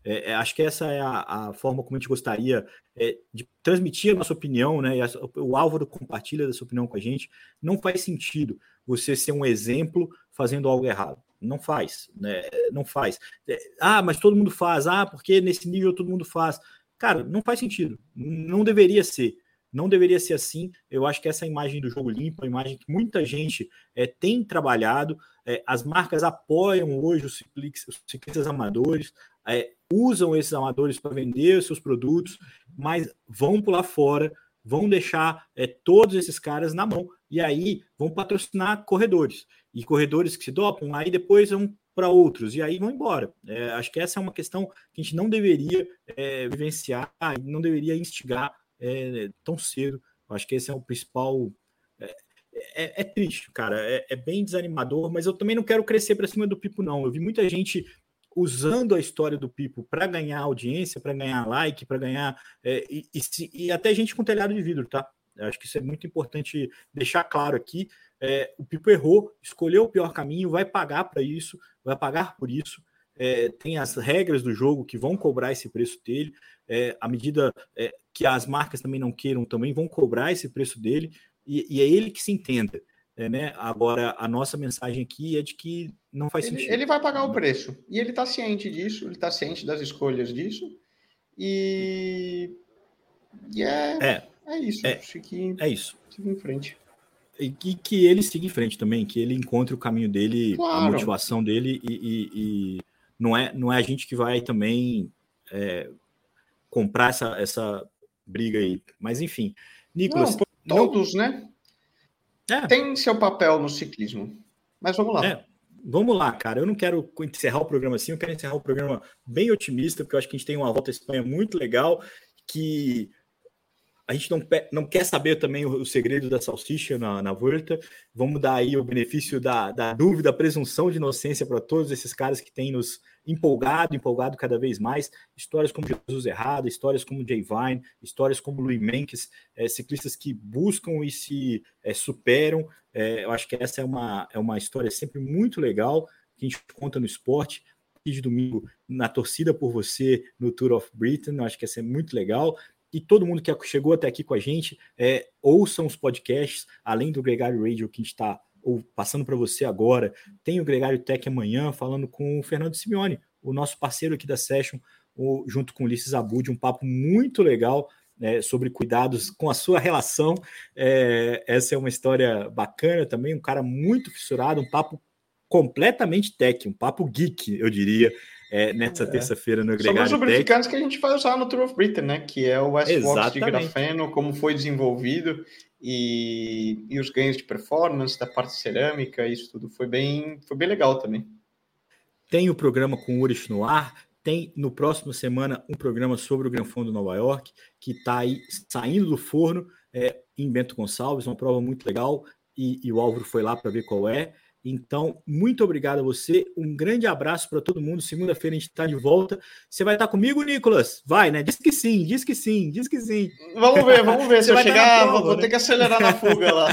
É, é, acho que essa é a, a, forma como a gente gostaria é, de transmitir a nossa opinião, né? A, o Álvaro compartilha dessa opinião com a gente. Não faz sentido você ser um exemplo fazendo algo errado. Não faz, né? Não faz. É, ah, mas todo mundo faz. Ah, porque nesse nível todo mundo faz. Cara, não faz sentido. Não deveria ser. Não deveria ser assim. Eu acho que essa imagem do jogo limpo, a imagem que muita gente é, tem trabalhado, é, as marcas apoiam hoje os ciclistas, os ciclistas amadores, é, usam esses amadores para vender os seus produtos, mas vão pular fora, vão deixar é, todos esses caras na mão e aí vão patrocinar corredores. E corredores que se dopam, aí depois vão para outros e aí vão embora. É, acho que essa é uma questão que a gente não deveria é, vivenciar, não deveria instigar é, tão cedo. Acho que esse é o principal. É, é, é triste, cara. É, é, bem desanimador, mas eu também não quero crescer para cima do Pipo, não. Eu vi muita gente usando a história do Pipo para ganhar audiência, para ganhar like, para ganhar. É, e, e, e, até gente com telhado de vidro, tá? Acho que isso é muito importante deixar claro aqui. É, o Pipo errou, escolheu o pior caminho, vai pagar para isso, vai pagar por isso. É, tem as regras do jogo que vão cobrar esse preço dele. É, à medida é, que as marcas também não queiram, também vão cobrar esse preço dele, e, e é ele que se entenda. É, né? Agora, a nossa mensagem aqui é de que não faz ele, sentido. Ele vai pagar o preço. E ele está ciente disso, ele está ciente das escolhas disso. E, e é, é, é isso. É, que, é isso. Siga em frente. E que, ele siga em frente também, que ele encontre o caminho dele, claro. a motivação dele, e, e, não, é, não é a gente que vai também é, comprar essa, essa briga aí. Mas enfim, Nicolas. Não, todos, não... né? é. tem seu papel no ciclismo. Mas vamos lá. É. Vamos lá, cara. Eu não quero encerrar o programa assim, eu quero encerrar o programa bem otimista, porque eu acho que a gente tem uma volta à Espanha muito legal, que a gente não, não quer saber também o, o segredo da salsicha na, na Volta. Vamos dar aí o benefício da, da dúvida, a presunção de inocência para todos esses caras que têm nos empolgado, empolgado cada vez mais. Histórias como Jesus Errado, histórias como Jay Vine, histórias como Louis Menkes, é, ciclistas que buscam e se é, superam. É, eu acho que essa é uma, é uma história sempre muito legal que a gente conta no esporte de domingo na torcida por você no Tour of Britain. Eu acho que essa é muito legal e todo mundo que chegou até aqui com a gente, é, ouçam os podcasts, além do Gregário Radio que a gente está passando para você agora, tem o Gregário Tech amanhã falando com o Fernando Simeone, o nosso parceiro aqui da Session, o, junto com o Ulisses Abud, um papo muito legal né, sobre cuidados com a sua relação. É, essa é uma história bacana também, um cara muito fissurado, um papo completamente tech, um papo geek, eu diria é, nessa é. terça-feira no Gregário São os lubrificantes que a gente vai usar no Tour of Britain, né? Que é o Westbox de grafeno, como foi desenvolvido e, e os ganhos de performance da parte cerâmica, isso tudo foi bem, foi bem legal também. Tem o programa com o Urish no ar, tem no próximo semana um programa sobre o Gran Fundo Nova York, que está aí saindo do forno é, em Bento Gonçalves, uma prova muito legal, e, e o Álvaro foi lá para ver qual é. Então, muito obrigado a você. Um grande abraço para todo mundo. Segunda-feira a gente está de volta. Você vai estar tá comigo, Nicolas? Vai, né? Diz que sim, diz que sim, diz que sim. Vamos ver, vamos ver. *laughs* Se eu chegar, prova, vou, né? ter que acelerar na fuga lá.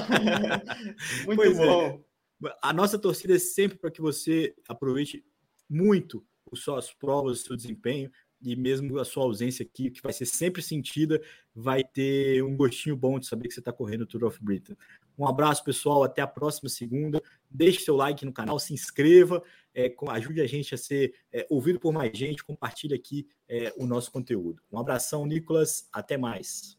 *laughs* muito pois é. bom. É. A nossa torcida é sempre para que você aproveite muito as suas provas, o seu desempenho e mesmo a sua ausência aqui, que vai ser sempre sentida, vai ter um gostinho bom de saber que você está correndo o Tour of Britain. Um abraço, pessoal. Até a próxima segunda. Deixe seu like no canal, se inscreva, é, ajude a gente a ser é, ouvido por mais gente. Compartilhe aqui é, o nosso conteúdo. Um abração, Nicolas. Até mais.